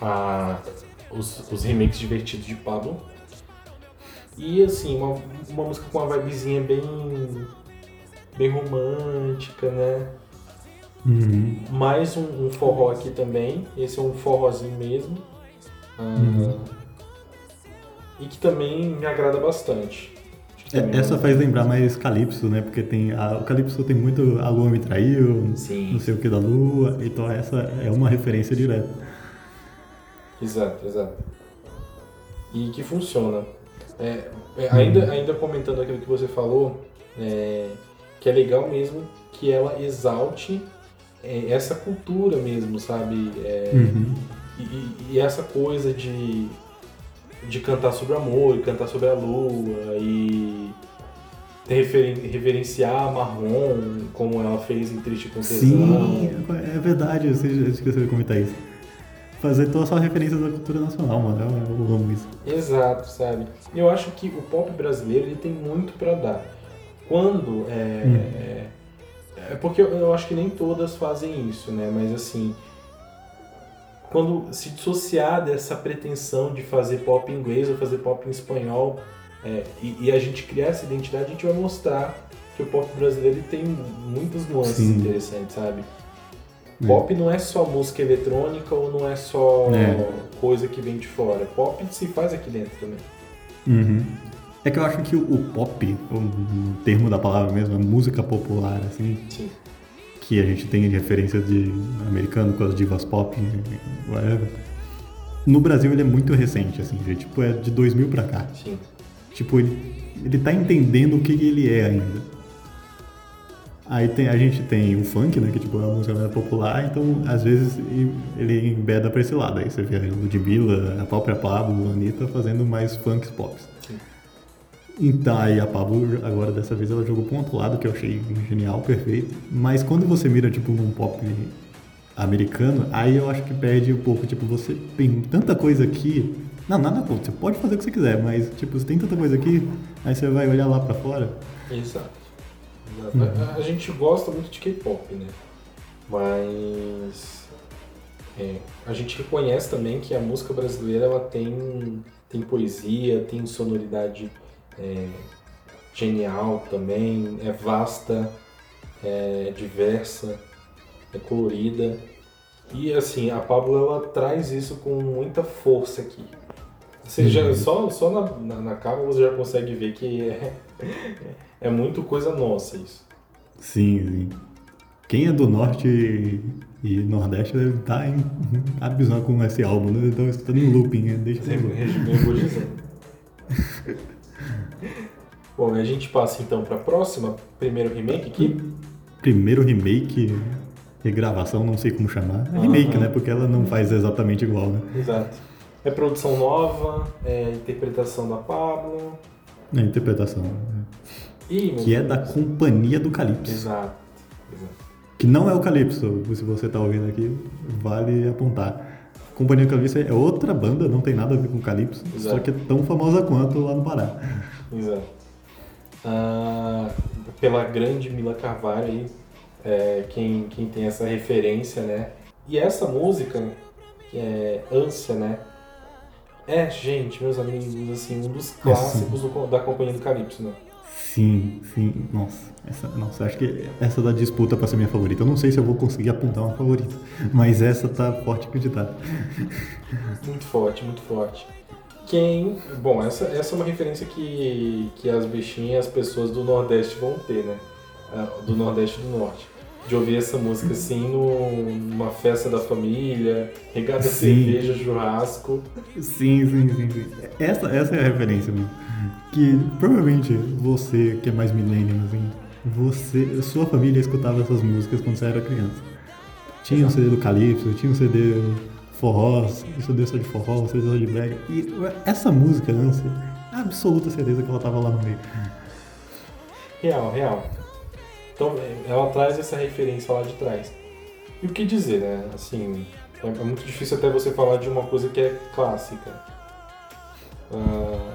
Speaker 2: a- os, os remakes divertidos de Pablo. E assim, uma, uma música com uma vibezinha bem, bem romântica, né?
Speaker 1: Uhum.
Speaker 2: Mais um, um forró aqui também. Esse é um forrozinho mesmo. Ah,
Speaker 1: Uhum.
Speaker 2: E que também me agrada bastante. É
Speaker 1: essa faz lembrar mais Calypso, né? Porque tem a, o Calypso tem muito a lua me traiu,
Speaker 2: Sim.
Speaker 1: não sei o que da lua, então essa é uma referência direta.
Speaker 2: Exato, exato. E que funciona. É, é, ainda, ainda comentando aquilo que você falou, é, que é legal mesmo que ela exalte é, essa cultura mesmo, sabe? É,
Speaker 1: Uhum.
Speaker 2: e- e essa coisa de, de cantar sobre amor, e cantar sobre a lua, e referen- reverenciar Marrom, como ela fez em Triste com Tesão.
Speaker 1: Sim, é verdade, você esqueceu de comentar isso. Fazer toda só referência da cultura nacional, mano, eu, eu amo isso.
Speaker 2: Exato, sabe? Eu acho que o pop brasileiro ele tem muito pra dar. Quando é, é porque eu, eu acho que nem todas fazem isso, né? Mas assim, quando se dissociar dessa pretensão de fazer pop em inglês ou fazer pop em espanhol é, e, e a gente criar essa identidade, a gente vai mostrar que o pop brasileiro tem muitas nuances
Speaker 1: Sim.
Speaker 2: interessantes, sabe?
Speaker 1: É.
Speaker 2: Pop não é só música eletrônica ou não é só
Speaker 1: É.
Speaker 2: coisa que vem de fora. Pop se faz aqui dentro também.
Speaker 1: Uhum. É que eu acho que o, o pop, o, o termo da palavra mesmo, a música popular, assim,
Speaker 2: Sim.
Speaker 1: Que a gente tem de referência de americano com as divas pop, whatever. No Brasil ele é muito recente, assim, já, tipo, é de 2000 pra cá.
Speaker 2: Sim.
Speaker 1: Tipo, ele, ele tá entendendo o que ele é ainda. Aí tem, a gente tem o funk, né, que tipo, é uma música mais popular, então às vezes ele embeda pra esse lado. Aí você vê a Ludmilla, a própria Pablo, a Anitta fazendo mais funks pops.
Speaker 2: Sim.
Speaker 1: Então, aí a Pablo, agora dessa vez, ela jogou pro outro lado, que eu achei genial, perfeito. Mas quando você mira, tipo, num pop americano, aí eu acho que perde um pouco. Tipo, você tem tanta coisa aqui. Não, nada contra, você pode fazer o que você quiser, mas, tipo, você tem tanta coisa aqui, aí você vai olhar lá pra fora.
Speaker 2: Exato. Exato. A, a gente gosta muito de K-pop, né? Mas é, a gente reconhece também que a música brasileira ela tem, tem poesia, tem sonoridade é, genial também, é vasta, é diversa, é colorida. E assim, a Pablo ela traz isso com muita força aqui. Você já, só só na, na, na capa você já consegue ver que é, é muito coisa nossa isso.
Speaker 1: Sim, sim. Quem é do norte e, e nordeste deve estar em abismal com esse álbum, né? Então escutando em looping, né? Deixa eu
Speaker 2: Rebobinizando. Bom, a gente passa então para a próxima, primeiro remake aqui.
Speaker 1: Primeiro remake, regravação, não sei como chamar. É remake,
Speaker 2: Aham.
Speaker 1: né? Porque ela não faz exatamente igual, né?
Speaker 2: Exato. É produção nova, é interpretação da Pablo.
Speaker 1: É interpretação. né?
Speaker 2: E,
Speaker 1: Que é da Companhia do Calypso.
Speaker 2: Exato. exato.
Speaker 1: Que não é o Calypso, se você tá ouvindo aqui, vale apontar. Companhia do Calypso é outra banda, não tem nada a ver com Calypso,
Speaker 2: Exato.
Speaker 1: só que é tão famosa quanto lá no Pará.
Speaker 2: Exato. Ah, pela grande Mila Carvalho aí, é, quem, quem tem essa referência, né? E essa música, que é Ânsia, né? É, gente, meus amigos, assim, um dos clássicos do- da Companhia do Calypso, né?
Speaker 1: Sim, sim, nossa, essa, nossa, acho que essa da disputa pra ser minha favorita. Eu não sei se eu vou conseguir apontar uma favorita, mas essa tá forte acreditar.
Speaker 2: Muito forte, muito forte. Quem. Bom, essa, essa é uma referência que, que as bichinhas, as pessoas do Nordeste vão ter, né? Ah, Do Nordeste e do Norte. De ouvir essa música assim no- numa festa da família, regada a
Speaker 1: Sim.
Speaker 2: cerveja, churrasco.
Speaker 1: Sim, sim, sim, sim. Essa, essa é a referência mesmo. Que provavelmente você, que é mais millennial, assim, você, sua família escutava essas músicas quando você era criança. Tinha um CD do Calypso, tinha um CD forró, CD só de forró, CD só de brega. E essa música, Ânsia, é absoluta certeza que ela tava lá no meio.
Speaker 2: Real, real. Então é, ela traz essa referência lá de trás. E o que dizer, né? Assim, é, é muito difícil até você falar de uma coisa que é clássica. Ah,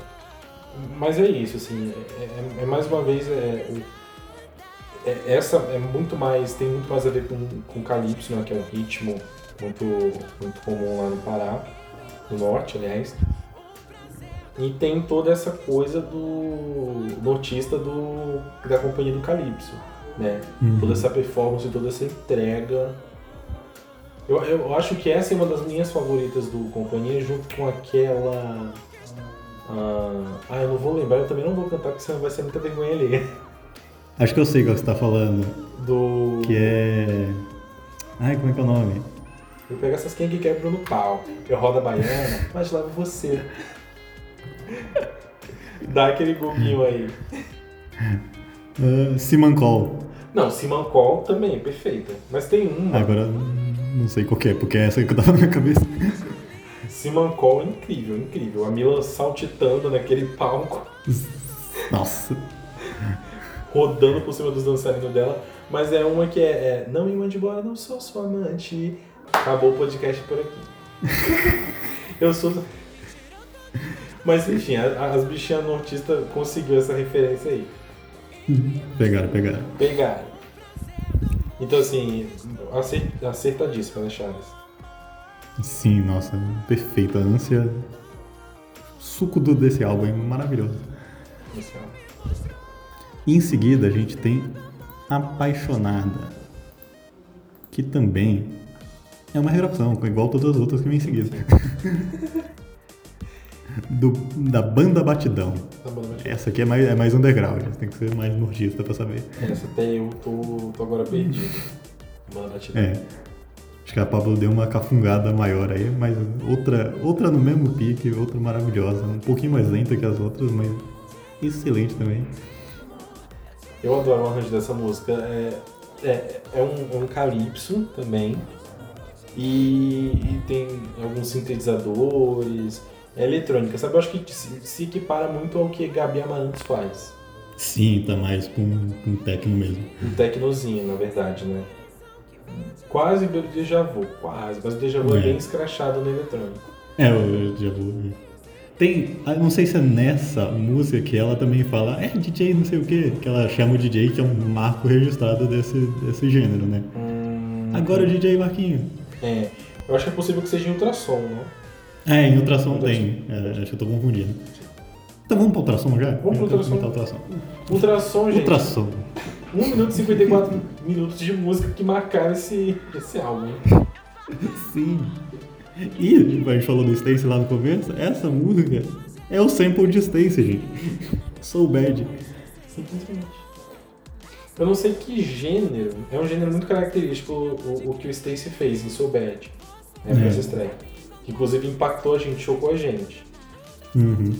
Speaker 2: mas é isso, assim, é, é- é mais uma vez é, é- essa é muito mais tem muito mais a ver com com calypso, né? Que é um ritmo muito muito comum lá no Pará, no norte, aliás. E tem toda essa coisa do nortista do, da companhia do Calypso, né?
Speaker 1: Uhum.
Speaker 2: Toda essa performance, toda essa entrega. Eu, eu acho que essa é uma das minhas favoritas do Companhia, junto com aquela. Ah, eu não vou lembrar, eu também não vou cantar porque senão vai ser muita vergonha ali.
Speaker 1: Acho que eu sei qual que você tá falando.
Speaker 2: Do.
Speaker 1: Que é. Ai, como é que é o nome?
Speaker 2: Eu pego essas quem que quebram no pau. Eu rodo a baiana, mas lavo você. Dá aquele guguinho aí.
Speaker 1: Uh, Simancol.
Speaker 2: Não, Simancol também, perfeita. Mas tem uma.
Speaker 1: Agora não sei qual é, porque é essa que tava na minha cabeça.
Speaker 2: Simancol é incrível, incrível. A Mila saltitando naquele palco.
Speaker 1: Nossa.
Speaker 2: Rodando por cima dos dançarinos dela. Mas é uma que é, é Não me mande embora, não sou sua amante. Acabou o podcast por aqui. Eu sou. Mas enfim, a- as bichinhas nortistas conseguiu essa referência aí.
Speaker 1: Pegaram, pegaram.
Speaker 2: Pegaram. Então assim, acer- acertadíssima, né, Charles?
Speaker 1: Sim, nossa, perfeita. A ânsia. Suco do, desse álbum é maravilhoso.
Speaker 2: Esse é um-
Speaker 1: E em seguida a gente tem Apaixonada, que também é uma regravação, igual todas as outras que vem em seguida. Do, da banda Batidão.
Speaker 2: Tá bom, mas-
Speaker 1: Essa aqui é mais, é mais underground, tem que ser mais nortista pra saber.
Speaker 2: Essa até eu tô, tô agora perdido. Mano, batida.
Speaker 1: É. Acho que a Pablo deu uma cafungada maior aí, mas outra, outra no mesmo pique, outra maravilhosa. Um pouquinho mais lenta que as outras, mas excelente também.
Speaker 2: Eu adoro o arranjo dessa música. É, é, é, um, é um calypso também. E, e tem alguns sintetizadores. É eletrônica, sabe? Eu acho que se, se equipara muito ao que Gabi Amarantos faz.
Speaker 1: Sim, tá mais com, com techno mesmo.
Speaker 2: Um tecnozinho, na verdade, né? Quase o déjà vu, quase. Mas o déjà vu é,
Speaker 1: É.
Speaker 2: bem escrachado no eletrônico.
Speaker 1: É, eu já vou. Tem. ah, Não sei se é nessa música que ela também fala, é DJ não sei o que, que ela chama o DJ, que é um marco registrado desse, desse gênero, né?
Speaker 2: Hum,
Speaker 1: Agora o DJ Marquinho.
Speaker 2: É. Eu acho que é possível que seja em ultrassom, né?
Speaker 1: É, em ultrassom tem. É, acho que eu tô confundindo. Então vamos pro ultrassom já?
Speaker 2: Vamos pro ultrassom.
Speaker 1: Ultrassom.
Speaker 2: Ultrassom, gente.
Speaker 1: Ultrassom.
Speaker 2: 1 minuto e 54 minutos de música que marcaram esse, esse álbum.
Speaker 1: Sim. E a gente falou do Stacy lá no começo, essa música é o sample de Stacy, gente. So bad.
Speaker 2: Simplesmente. Eu não sei que gênero, é um gênero muito característico o, o que o Stacy fez em So Bad, né, pra
Speaker 1: É.
Speaker 2: essa estreia. Que inclusive impactou a gente, chocou a gente.
Speaker 1: Uhum.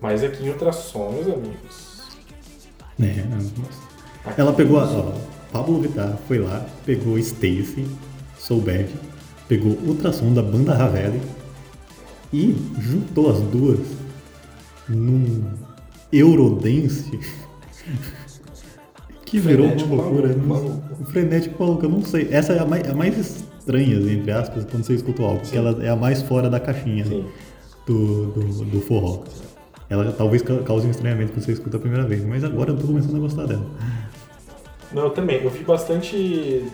Speaker 2: Mas aqui em ultrassom, meus amigos.
Speaker 1: É, nossa.
Speaker 2: aqui-
Speaker 1: Ela pegou a. Ó, Pablo Vittar foi lá, pegou Stacy, So Bad, pegou ultrassom da banda Ravelli e juntou as duas num Eurodance que virou
Speaker 2: Frenético
Speaker 1: uma loucura.
Speaker 2: maluco,
Speaker 1: Não-
Speaker 2: maluco.
Speaker 1: Frenético maluco, eu não sei. Essa é a mais, a mais estranha, entre aspas, quando você escuta o álbum, porque ela é a mais fora da caixinha
Speaker 2: Sim.
Speaker 1: do, do, do forró. Ela talvez ca- cause um estranhamento quando você escuta a primeira vez, mas agora eu tô começando a gostar dela.
Speaker 2: Não, eu também. Eu vi bastante.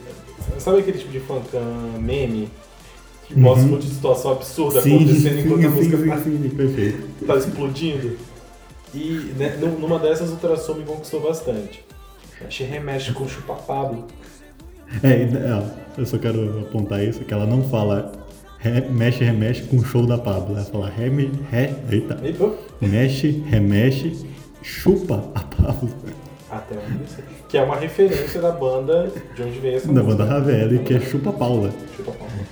Speaker 2: Sabe aquele tipo de funk ah, meme? Que mostra um monte de situação absurda acontecendo enquanto a música
Speaker 1: sim,
Speaker 2: tá,
Speaker 1: sim, sim, perfeito.
Speaker 2: tá explodindo. E né, num- numa dessas o ultrassom me conquistou bastante. Achei remexe com o chupa Pablo.
Speaker 1: É, eu só quero apontar isso, que ela não fala mexe, remexe com o show da Pablo. Ela fala reme, re, eita, mexe, remexe, chupa a Pablo.
Speaker 2: até onde sei. Que é uma referência da banda de onde veio essa
Speaker 1: Da
Speaker 2: música.
Speaker 1: banda Ravelli, que é chupa Paula,
Speaker 2: Chupa Pablo.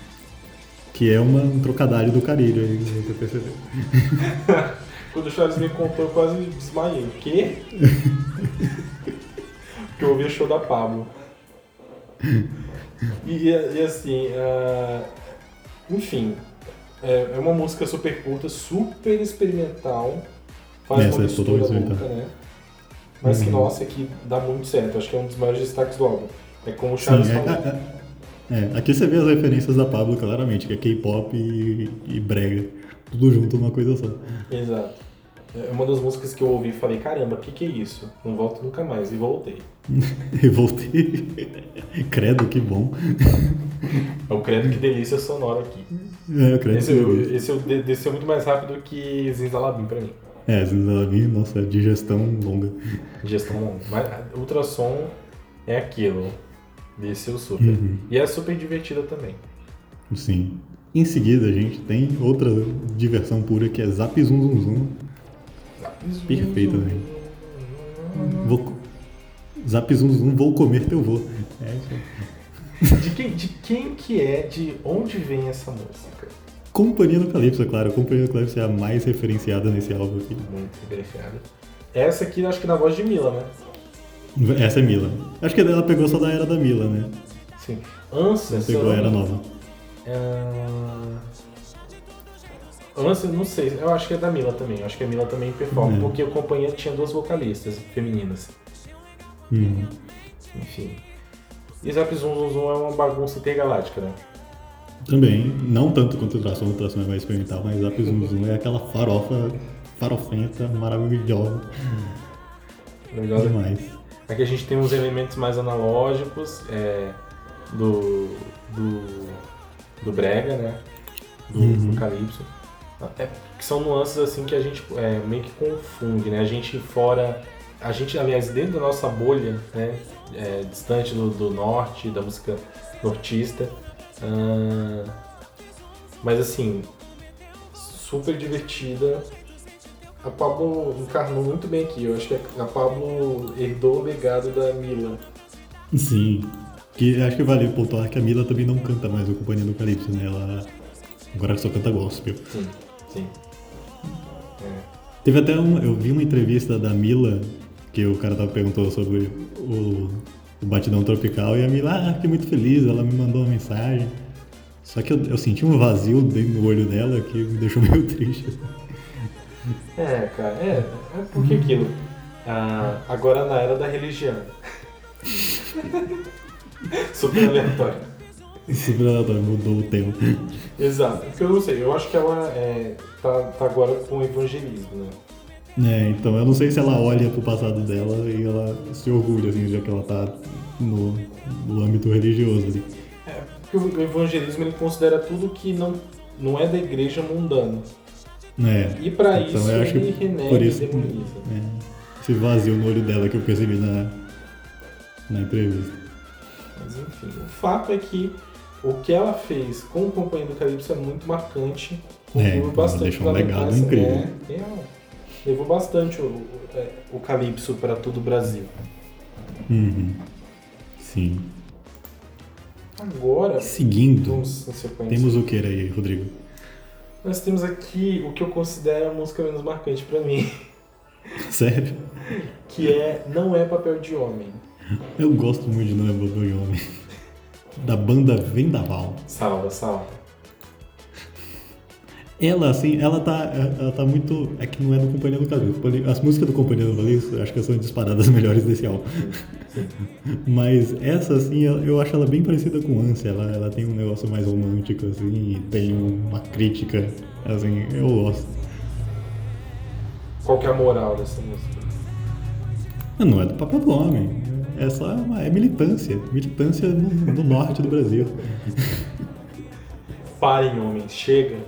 Speaker 1: que é uma, um trocadilho do carilho aí, você percebeu.
Speaker 2: Quando o Charles me contou, eu quase desmaiei. O quê? Porque eu ouvi o show da Pablo. E, e assim, ah, enfim, é, é uma música super curta, super experimental. Faz
Speaker 1: Essa
Speaker 2: uma
Speaker 1: é
Speaker 2: mistura
Speaker 1: totalmente
Speaker 2: louca, né? Mas que,
Speaker 1: Uhum.
Speaker 2: nossa, que dá muito certo. Acho que é um dos maiores destaques do álbum. É como o
Speaker 1: Sim,
Speaker 2: Charles
Speaker 1: é,
Speaker 2: falou.
Speaker 1: é, é, aqui você vê as referências da Pablo claramente, que é K-pop e, e brega, tudo junto numa coisa só.
Speaker 2: Exato. É uma das músicas que eu ouvi e falei, caramba, o que, que é isso? Não volto nunca mais. E voltei.
Speaker 1: E voltei. Credo, que bom.
Speaker 2: É o credo que delícia sonora aqui.
Speaker 1: É, eu credo
Speaker 2: Esse,
Speaker 1: que
Speaker 2: eu- esse eu de- desceu muito mais rápido que Zinzalabim pra mim.
Speaker 1: É, Zinzalabim, nossa, digestão longa.
Speaker 2: Digestão longa. Mas ultrassom é aquilo. Desceu super.
Speaker 1: Uhum.
Speaker 2: E é super divertida também.
Speaker 1: Sim. Em seguida, a gente tem outra diversão pura que é Zap Zum Zum Zum, Perfeito, velho. Vou... Zap zum zum, vou comer teu vô. É.
Speaker 2: De quem, de quem que é, de onde vem essa música?
Speaker 1: Companhia do Calypso, claro. Companhia do Calypso é a mais referenciada nesse álbum aqui.
Speaker 2: Muito diferenciada. Essa aqui, acho que na voz de Mila, né?
Speaker 1: Essa é Mila. Acho que ela pegou só da era da Mila, né?
Speaker 2: Sim. Ansa, eu
Speaker 1: pegou a era nova.
Speaker 2: Ah, Ansa, não sei. Eu acho que é da Mila também. Eu acho que a Mila também performa,
Speaker 1: É.
Speaker 2: porque a companhia tinha duas vocalistas femininas.
Speaker 1: Hum.
Speaker 2: Enfim. E Zap Zum Zum Zum é uma bagunça intergaláctica, né?
Speaker 1: Também, não tanto quanto o Tração, o Tração é mais experimental, mas Zap Zum Zum é aquela farofa, farofenta, maravilhosa
Speaker 2: Legal,
Speaker 1: demais.
Speaker 2: Aqui a gente tem uns elementos mais analógicos é, do, do, do Brega, né? Do,
Speaker 1: Uhum.
Speaker 2: do Calypso. É, que são nuances assim que a gente é, meio que confunde, né? A gente fora. A gente, aliás, dentro da nossa bolha, né? é, distante do, do norte, da música nortista. ah, mas assim, super divertida. A Pablo encarnou muito bem aqui. Eu acho que a Pablo herdou o legado da Mila.
Speaker 1: Sim. Que acho que vale pontuar que a Mila também não canta mais o Companhia do Calypso, né? Ela agora só canta gospel.
Speaker 2: Sim, sim.
Speaker 1: Teve até um. Eu vi uma entrevista da Mila, que o cara tava perguntando sobre o, o Batidão Tropical, e a Mila, ah, fiquei muito feliz, ela me mandou uma mensagem. Só que eu, eu senti um vazio dentro do olho dela que me deixou meio triste.
Speaker 2: É, cara, é, é porque aquilo. Ah, agora na era da religião. Super aleatório.
Speaker 1: Super aleatório, mudou o tema.
Speaker 2: Exato. Porque eu não sei, eu acho que ela é, tá, tá agora com evangelismo, né?
Speaker 1: É, então eu não sei se ela olha pro passado dela e ela se orgulha, assim, já que ela tá no, no âmbito religioso ali.
Speaker 2: É, porque o evangelismo ele considera tudo que não, não é da igreja mundano.
Speaker 1: É,
Speaker 2: E pra
Speaker 1: Então,
Speaker 2: isso
Speaker 1: eu acho
Speaker 2: ele
Speaker 1: que
Speaker 2: renega
Speaker 1: por
Speaker 2: e
Speaker 1: isso-
Speaker 2: demoniza.
Speaker 1: é, esse vazio no olho dela que eu percebi na, na entrevista.
Speaker 2: Mas enfim, o fato é que o que ela fez com o Companhia do Calypso é muito marcante.
Speaker 1: É,
Speaker 2: Contribuiu
Speaker 1: então,
Speaker 2: bastante
Speaker 1: deixou um legado incrível.
Speaker 2: É, é, levou bastante o, o, é, o Calypso para todo o Brasil.
Speaker 1: Uhum. Sim.
Speaker 2: Agora,
Speaker 1: Seguindo, temos o que aí, Rodrigo?
Speaker 2: Nós temos aqui o que eu considero a música menos marcante pra mim,
Speaker 1: Sério?
Speaker 2: que é Não é Papel de Homem.
Speaker 1: Eu gosto muito de Não é Bobo e Homem. Da banda Vendaval.
Speaker 2: Salva, salva.
Speaker 1: Ela, assim, ela tá, ela tá muito. É que não é do Companhia do Calypso. As músicas do Companhia do Calypso, acho que são disparadas as melhores desse álbum. Mas essa, assim, eu, acho ela bem parecida com Ânsia. Ela, ela tem um negócio mais romântico, assim, e tem uma crítica, assim, eu gosto.
Speaker 2: Qual que é a moral dessa música?
Speaker 1: Não é do papel do homem. É só uma, é militância. Militância no, no norte do Brasil.
Speaker 2: Parem, homens, chega.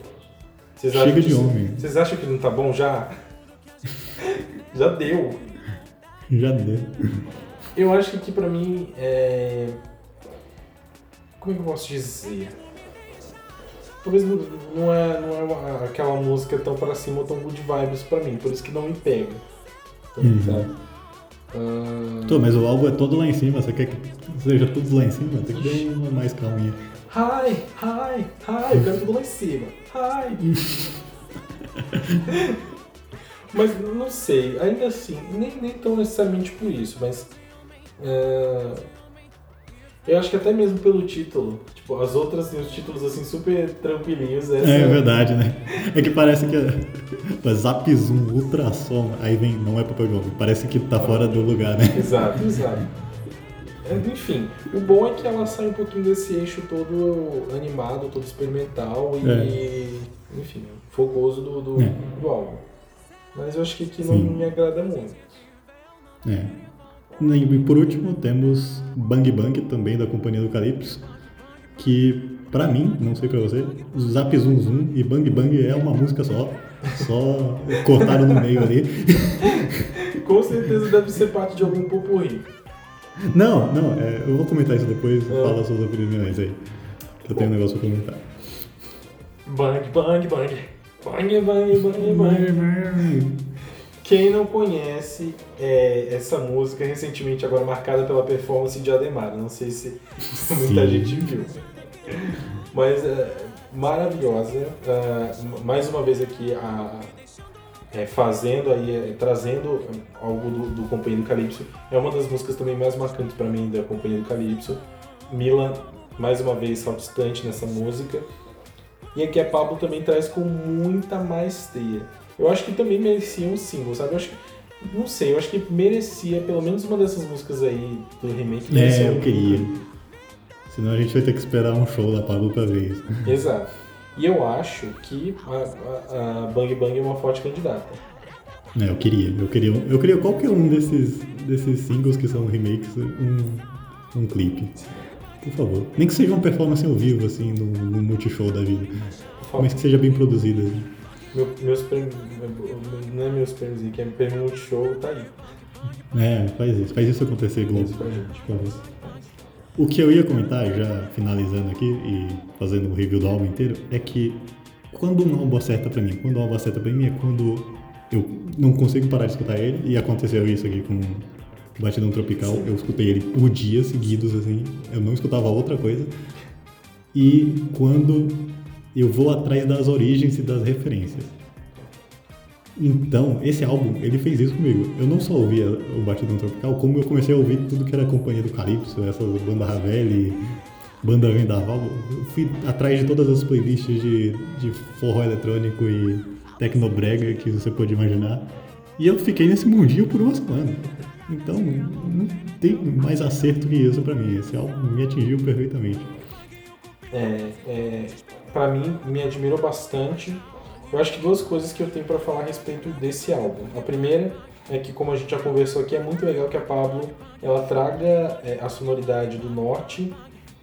Speaker 2: Vocês
Speaker 1: Chega de
Speaker 2: que-
Speaker 1: homem.
Speaker 2: Vocês acham que não tá bom já? já deu.
Speaker 1: Já deu.
Speaker 2: Eu acho que aqui pra mim é. Como é que eu posso dizer? Talvez não, é, não é uma- aquela música tão pra cima ou tão good vibes pra mim, por isso que não me pega.
Speaker 1: Uhum.
Speaker 2: Sabe? Ah,
Speaker 1: Tô, mas o álbum é todo lá em cima. Você quer que seja tudo lá em cima? Tem que dar uma mais calminha.
Speaker 2: Hi, hi, hi, eu quero tudo lá em cima. Hi. mas não sei, ainda assim, nem, nem tão necessariamente por isso, mas. é, eu acho que até mesmo pelo título. Tipo, as outras têm os títulos assim super tranquilinhos. Essa
Speaker 1: É, verdade, né? É que parece que é é Zap Zoom, ultrassom, aí vem, não é papel de homem. Parece que tá fora do lugar, né?
Speaker 2: Exato, exato. É, Enfim, o bom é que ela sai um pouquinho desse eixo todo animado, todo experimental e, enfim, fogoso do, do,
Speaker 1: É.
Speaker 2: do álbum. Mas eu acho que aqui não me agrada muito.
Speaker 1: É. E por último temos Bang Bang, também da Companhia do Calypso, que pra mim, não sei pra você, Zap Zoom Zoom e Bang Bang é uma música só. Só cortaram no meio ali.
Speaker 2: Com certeza deve ser parte de algum popurrí.
Speaker 1: Não, não, é, eu vou comentar isso depois,
Speaker 2: É.
Speaker 1: fala suas opiniões aí. Que eu tenho um negócio pra comentar.
Speaker 2: Bang, bang, bang. Bang, bang, bang, bang. Quem não conhece é, essa música, recentemente agora marcada pela performance de Ademar, não sei se muita gente viu. Mas é, maravilhosa. Uh, mais uma vez aqui a, é, fazendo aí, é, trazendo algo do, do Companhia do Calypso. É uma das músicas também mais marcantes para mim da Companhia do Calypso. Milan, mais uma vez, saltistante nessa música. E aqui a Pablo também traz com muita maestria. Eu acho que também merecia um single, sabe? Eu acho que, não sei, eu acho que merecia pelo menos uma dessas músicas aí do remake.
Speaker 1: É, eu queria. Senão a gente vai ter que esperar um show da Pablo pra ver isso.
Speaker 2: Exato. E eu acho que a, a, a Bang Bang é uma forte candidata.
Speaker 1: É, eu queria. Eu queria, eu queria qualquer um desses, desses singles que são remakes, um, um clipe. Por favor. Nem que seja uma performance ao vivo, assim, no, no multishow da vida. Mas que seja bem produzida.
Speaker 2: Meu, meus prêmios. Não é meus prêmios, que é prêmio multishow, tá aí.
Speaker 1: É, faz isso. Faz isso acontecer, Globo. Isso pra gente. O que eu ia comentar, já finalizando aqui e fazendo o review do álbum inteiro, é que quando um álbum acerta pra mim, quando um álbum acerta pra mim é quando eu não consigo parar de escutar ele, e aconteceu isso aqui com Batidão Tropical, eu escutei ele por dias seguidos, assim, eu não escutava outra coisa. E quando eu vou atrás das origens e das referências. Então, esse álbum, ele fez isso comigo. Eu não só ouvia o Batidão Tropical, como eu comecei a ouvir tudo que era Companhia do Calypso, essa banda Ravel, banda Vendaval. Eu fui atrás de todas as playlists de, de forró eletrônico e tecnobrega que você pode imaginar. E eu fiquei nesse mundinho por uma semana. Então, não tem mais acerto que isso pra mim. Esse álbum me atingiu perfeitamente.
Speaker 2: É, é, pra mim, me admirou bastante eu acho que duas coisas que eu tenho para falar a respeito desse álbum. A primeira é que, como a gente já conversou aqui, é muito legal que a Pablo ela traga é, a sonoridade do norte,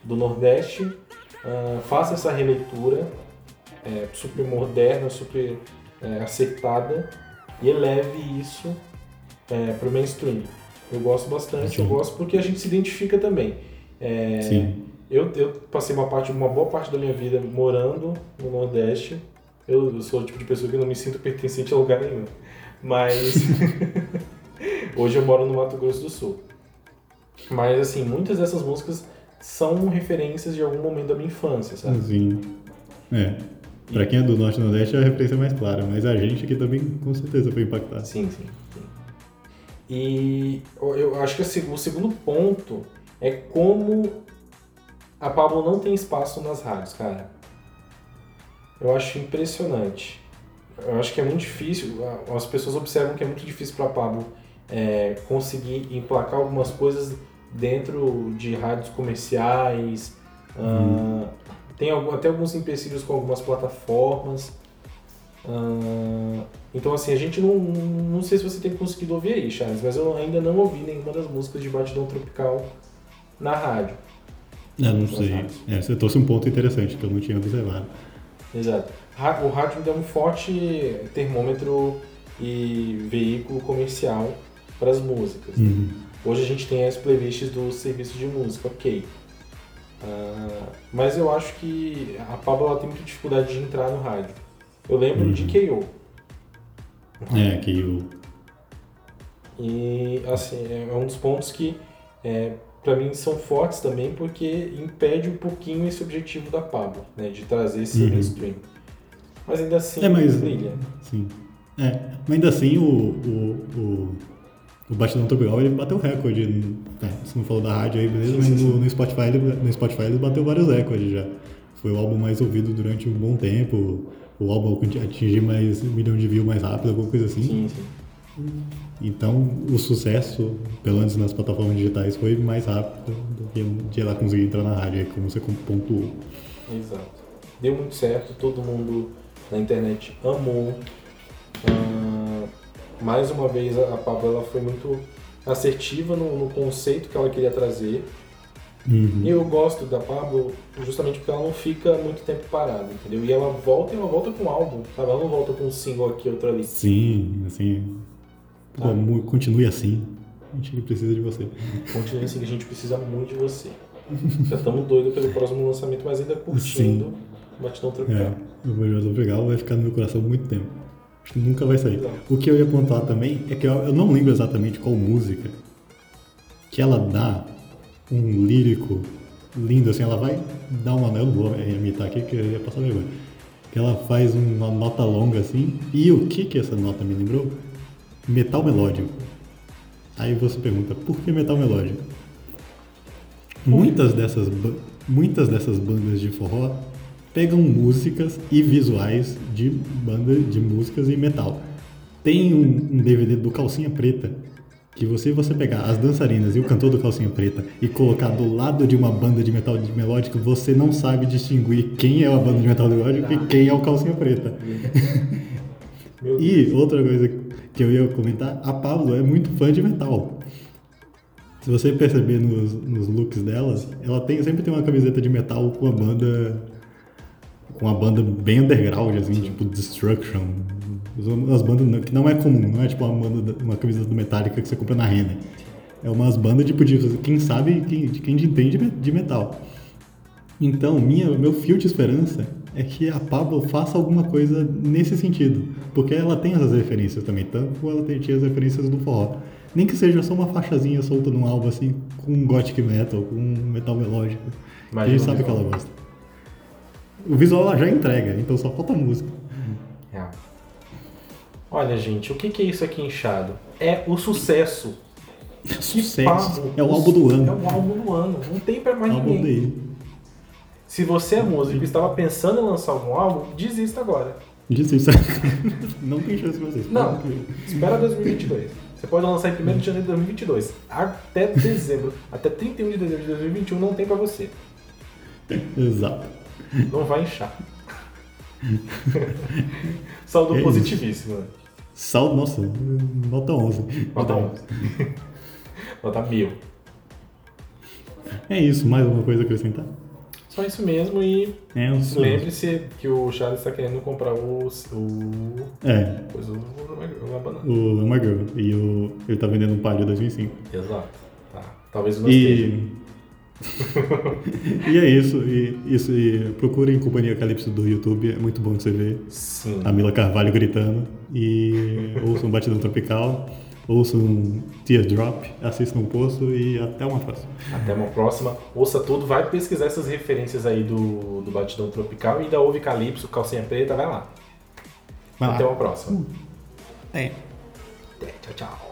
Speaker 2: do nordeste, uh, faça essa releitura é, super moderna, super é, acertada e eleve isso é, para o mainstream. Eu gosto bastante, Sim. eu gosto porque a gente se identifica também. É, Sim. Eu, eu passei uma, parte, uma boa parte da minha vida morando no Nordeste eu, sou o tipo de pessoa que não me sinto pertencente a lugar nenhum. Mas hoje eu moro no Mato Grosso do Sul. Mas assim, muitas dessas músicas são referências de algum momento da minha infância, sabe?
Speaker 1: Sim. É. Pra quem é do Norte e Nordeste é a referência mais clara, mas a gente aqui também com certeza foi impactado.
Speaker 2: Sim, sim. sim. E eu acho que o segundo ponto é como a Pablo não tem espaço nas rádios, cara eu acho impressionante. Eu acho que é muito difícil, as pessoas observam que é muito difícil para Pablo é, conseguir emplacar algumas coisas dentro de rádios comerciais. Hum. Uh, tem até alguns empecilhos com algumas plataformas. Uh, então, assim, a gente não, não sei se você tem conseguido ouvir aí, Charles, mas eu ainda não ouvi nenhuma das músicas de Batidão Tropical na rádio.
Speaker 1: Eu não sei. É, você trouxe um ponto interessante que eu não tinha observado.
Speaker 2: Exato. O rádio é um forte termômetro e veículo comercial para as músicas. Uhum. Hoje a gente tem as playlists dos serviços de música, ok. Uh, mas eu acho que a Pablo tem muita dificuldade de entrar no rádio. Eu lembro uhum. de KO.
Speaker 1: É, KO.
Speaker 2: E assim, é um dos pontos que é, para mim são fortes também porque impede um pouquinho esse objetivo da Pablo, né, de trazer esse uhum. mainstream. Mas ainda assim
Speaker 1: é, mas,
Speaker 2: brilha.
Speaker 1: Sim. É, mas ainda assim o, o, o, o Batidão Tropical ele bateu recorde. Né? Você não falou da rádio aí, beleza? Mas no, no, Spotify, ele, no Spotify ele bateu vários recordes já. Foi o álbum mais ouvido durante um bom tempo. O álbum atingiu mais um milhão de views mais rápido, alguma coisa assim.
Speaker 2: Sim, sim.
Speaker 1: Então, o sucesso, pelo menos nas plataformas digitais, foi mais rápido do que de ela conseguir entrar na rádio, como você pontuou.
Speaker 2: Exato. Deu muito certo, todo mundo na internet amou. Ah, mais uma vez, a Pablo ela foi muito assertiva no, no conceito que ela queria trazer. Uhum. E eu gosto da Pablo justamente porque ela não fica muito tempo parada, entendeu? E ela volta e ela volta com um álbum, sabe? Ela não volta com um single aqui, outro ali.
Speaker 1: Sim, assim, Tá. continue assim. A gente precisa de você.
Speaker 2: Continue assim, a gente precisa muito de você. Já estamos doidos pelo próximo lançamento, mas ainda curtindo Sim. Batidão Tropical. É,
Speaker 1: o Batidão Tropical vai ficar no meu coração muito tempo. Acho que nunca vai sair.
Speaker 2: Não.
Speaker 1: O que eu ia pontuar também é que eu, eu não lembro exatamente qual música que ela dá um lírico lindo, assim, ela vai dar uma. Eu não vou imitar aqui que eu ia passar vergonha. Que ela faz uma nota longa assim. E o que que essa nota me lembrou? Metal melódico. Aí você pergunta, por que metal melódico? Muitas dessas, muitas dessas bandas de forró pegam músicas e visuais de banda de músicas e metal. Tem um, um DVD do Calcinha Preta que você você pegar as dançarinas e o cantor do Calcinha Preta e colocar do lado de uma banda de metal de melódico, você não sabe distinguir quem é a banda de metal melódico e quem é o Calcinha Preta. E outra coisa que eu ia comentar, a Pablo é muito fã de metal. Se você perceber nos, nos looks dela, ela tem, sempre tem uma camiseta de metal com a banda. com uma banda bem underground, assim, tipo Destruction. Umas bandas que não é comum, não é tipo uma, banda, uma camiseta do Metallica que você compra na Renner. É umas bandas tipo de quem sabe, quem, de quem entende de metal. Então, minha, meu fio de esperança é que a Pablo faça alguma coisa nesse sentido. Porque ela tem essas referências também, tanto como ela tem- tinha as referências do forró. Nem que seja só uma faixazinha solta num álbum assim, com um gothic metal, com metal melódico. que a gente sabe que
Speaker 2: visual.
Speaker 1: ela gosta. O visual ela já entrega, então só falta música.
Speaker 2: Real. Olha, gente, o que que é isso aqui inchado? É o sucesso. Que
Speaker 1: Sucesso.
Speaker 2: papo.
Speaker 1: É o álbum do
Speaker 2: É
Speaker 1: ano.
Speaker 2: o álbum do ano. Não tem pra mais
Speaker 1: álbum
Speaker 2: ninguém.
Speaker 1: dele.
Speaker 2: Se você é músico e estava pensando em lançar algum álbum, desista agora.
Speaker 1: Isso. Não tem chance pra vocês.
Speaker 2: Não, espera 2022. Você pode lançar em 1 de janeiro de 2022. Até dezembro, até 31 de dezembro de 2021 não tem pra você.
Speaker 1: Exato.
Speaker 2: Não vai inchar. Saúde
Speaker 1: É isso.
Speaker 2: positivíssima.
Speaker 1: Saldo, nossa, nota 11.
Speaker 2: Nota 11. Nota mil.
Speaker 1: É isso, mais alguma coisa a acrescentar?
Speaker 2: Só isso mesmo e
Speaker 1: É, um
Speaker 2: lembre-se que o Charles está querendo comprar o. o.
Speaker 1: É,
Speaker 2: coisa o- banana.
Speaker 1: o Ama Girl. E o, ele tá vendendo um Palio 2005.
Speaker 2: Exato. Tá. Talvez não esteja.
Speaker 1: E. e é isso. E, isso e procurem Companhia Calypso do YouTube. É muito bom de você ver
Speaker 2: Sim.
Speaker 1: a Mila Carvalho gritando. E ouçam Batidão Tropical. Ouçam Teardrop. Assistam o Poço. E até uma próxima.
Speaker 2: Até uma próxima. Ouça tudo, vai pesquisar essas referências aí do, do Batidão Tropical e ainda ouve Calypso, Calcinha Preta, vai lá.
Speaker 1: Vai lá.
Speaker 2: Até uma próxima.
Speaker 1: É.
Speaker 2: Até, Tchau, tchau.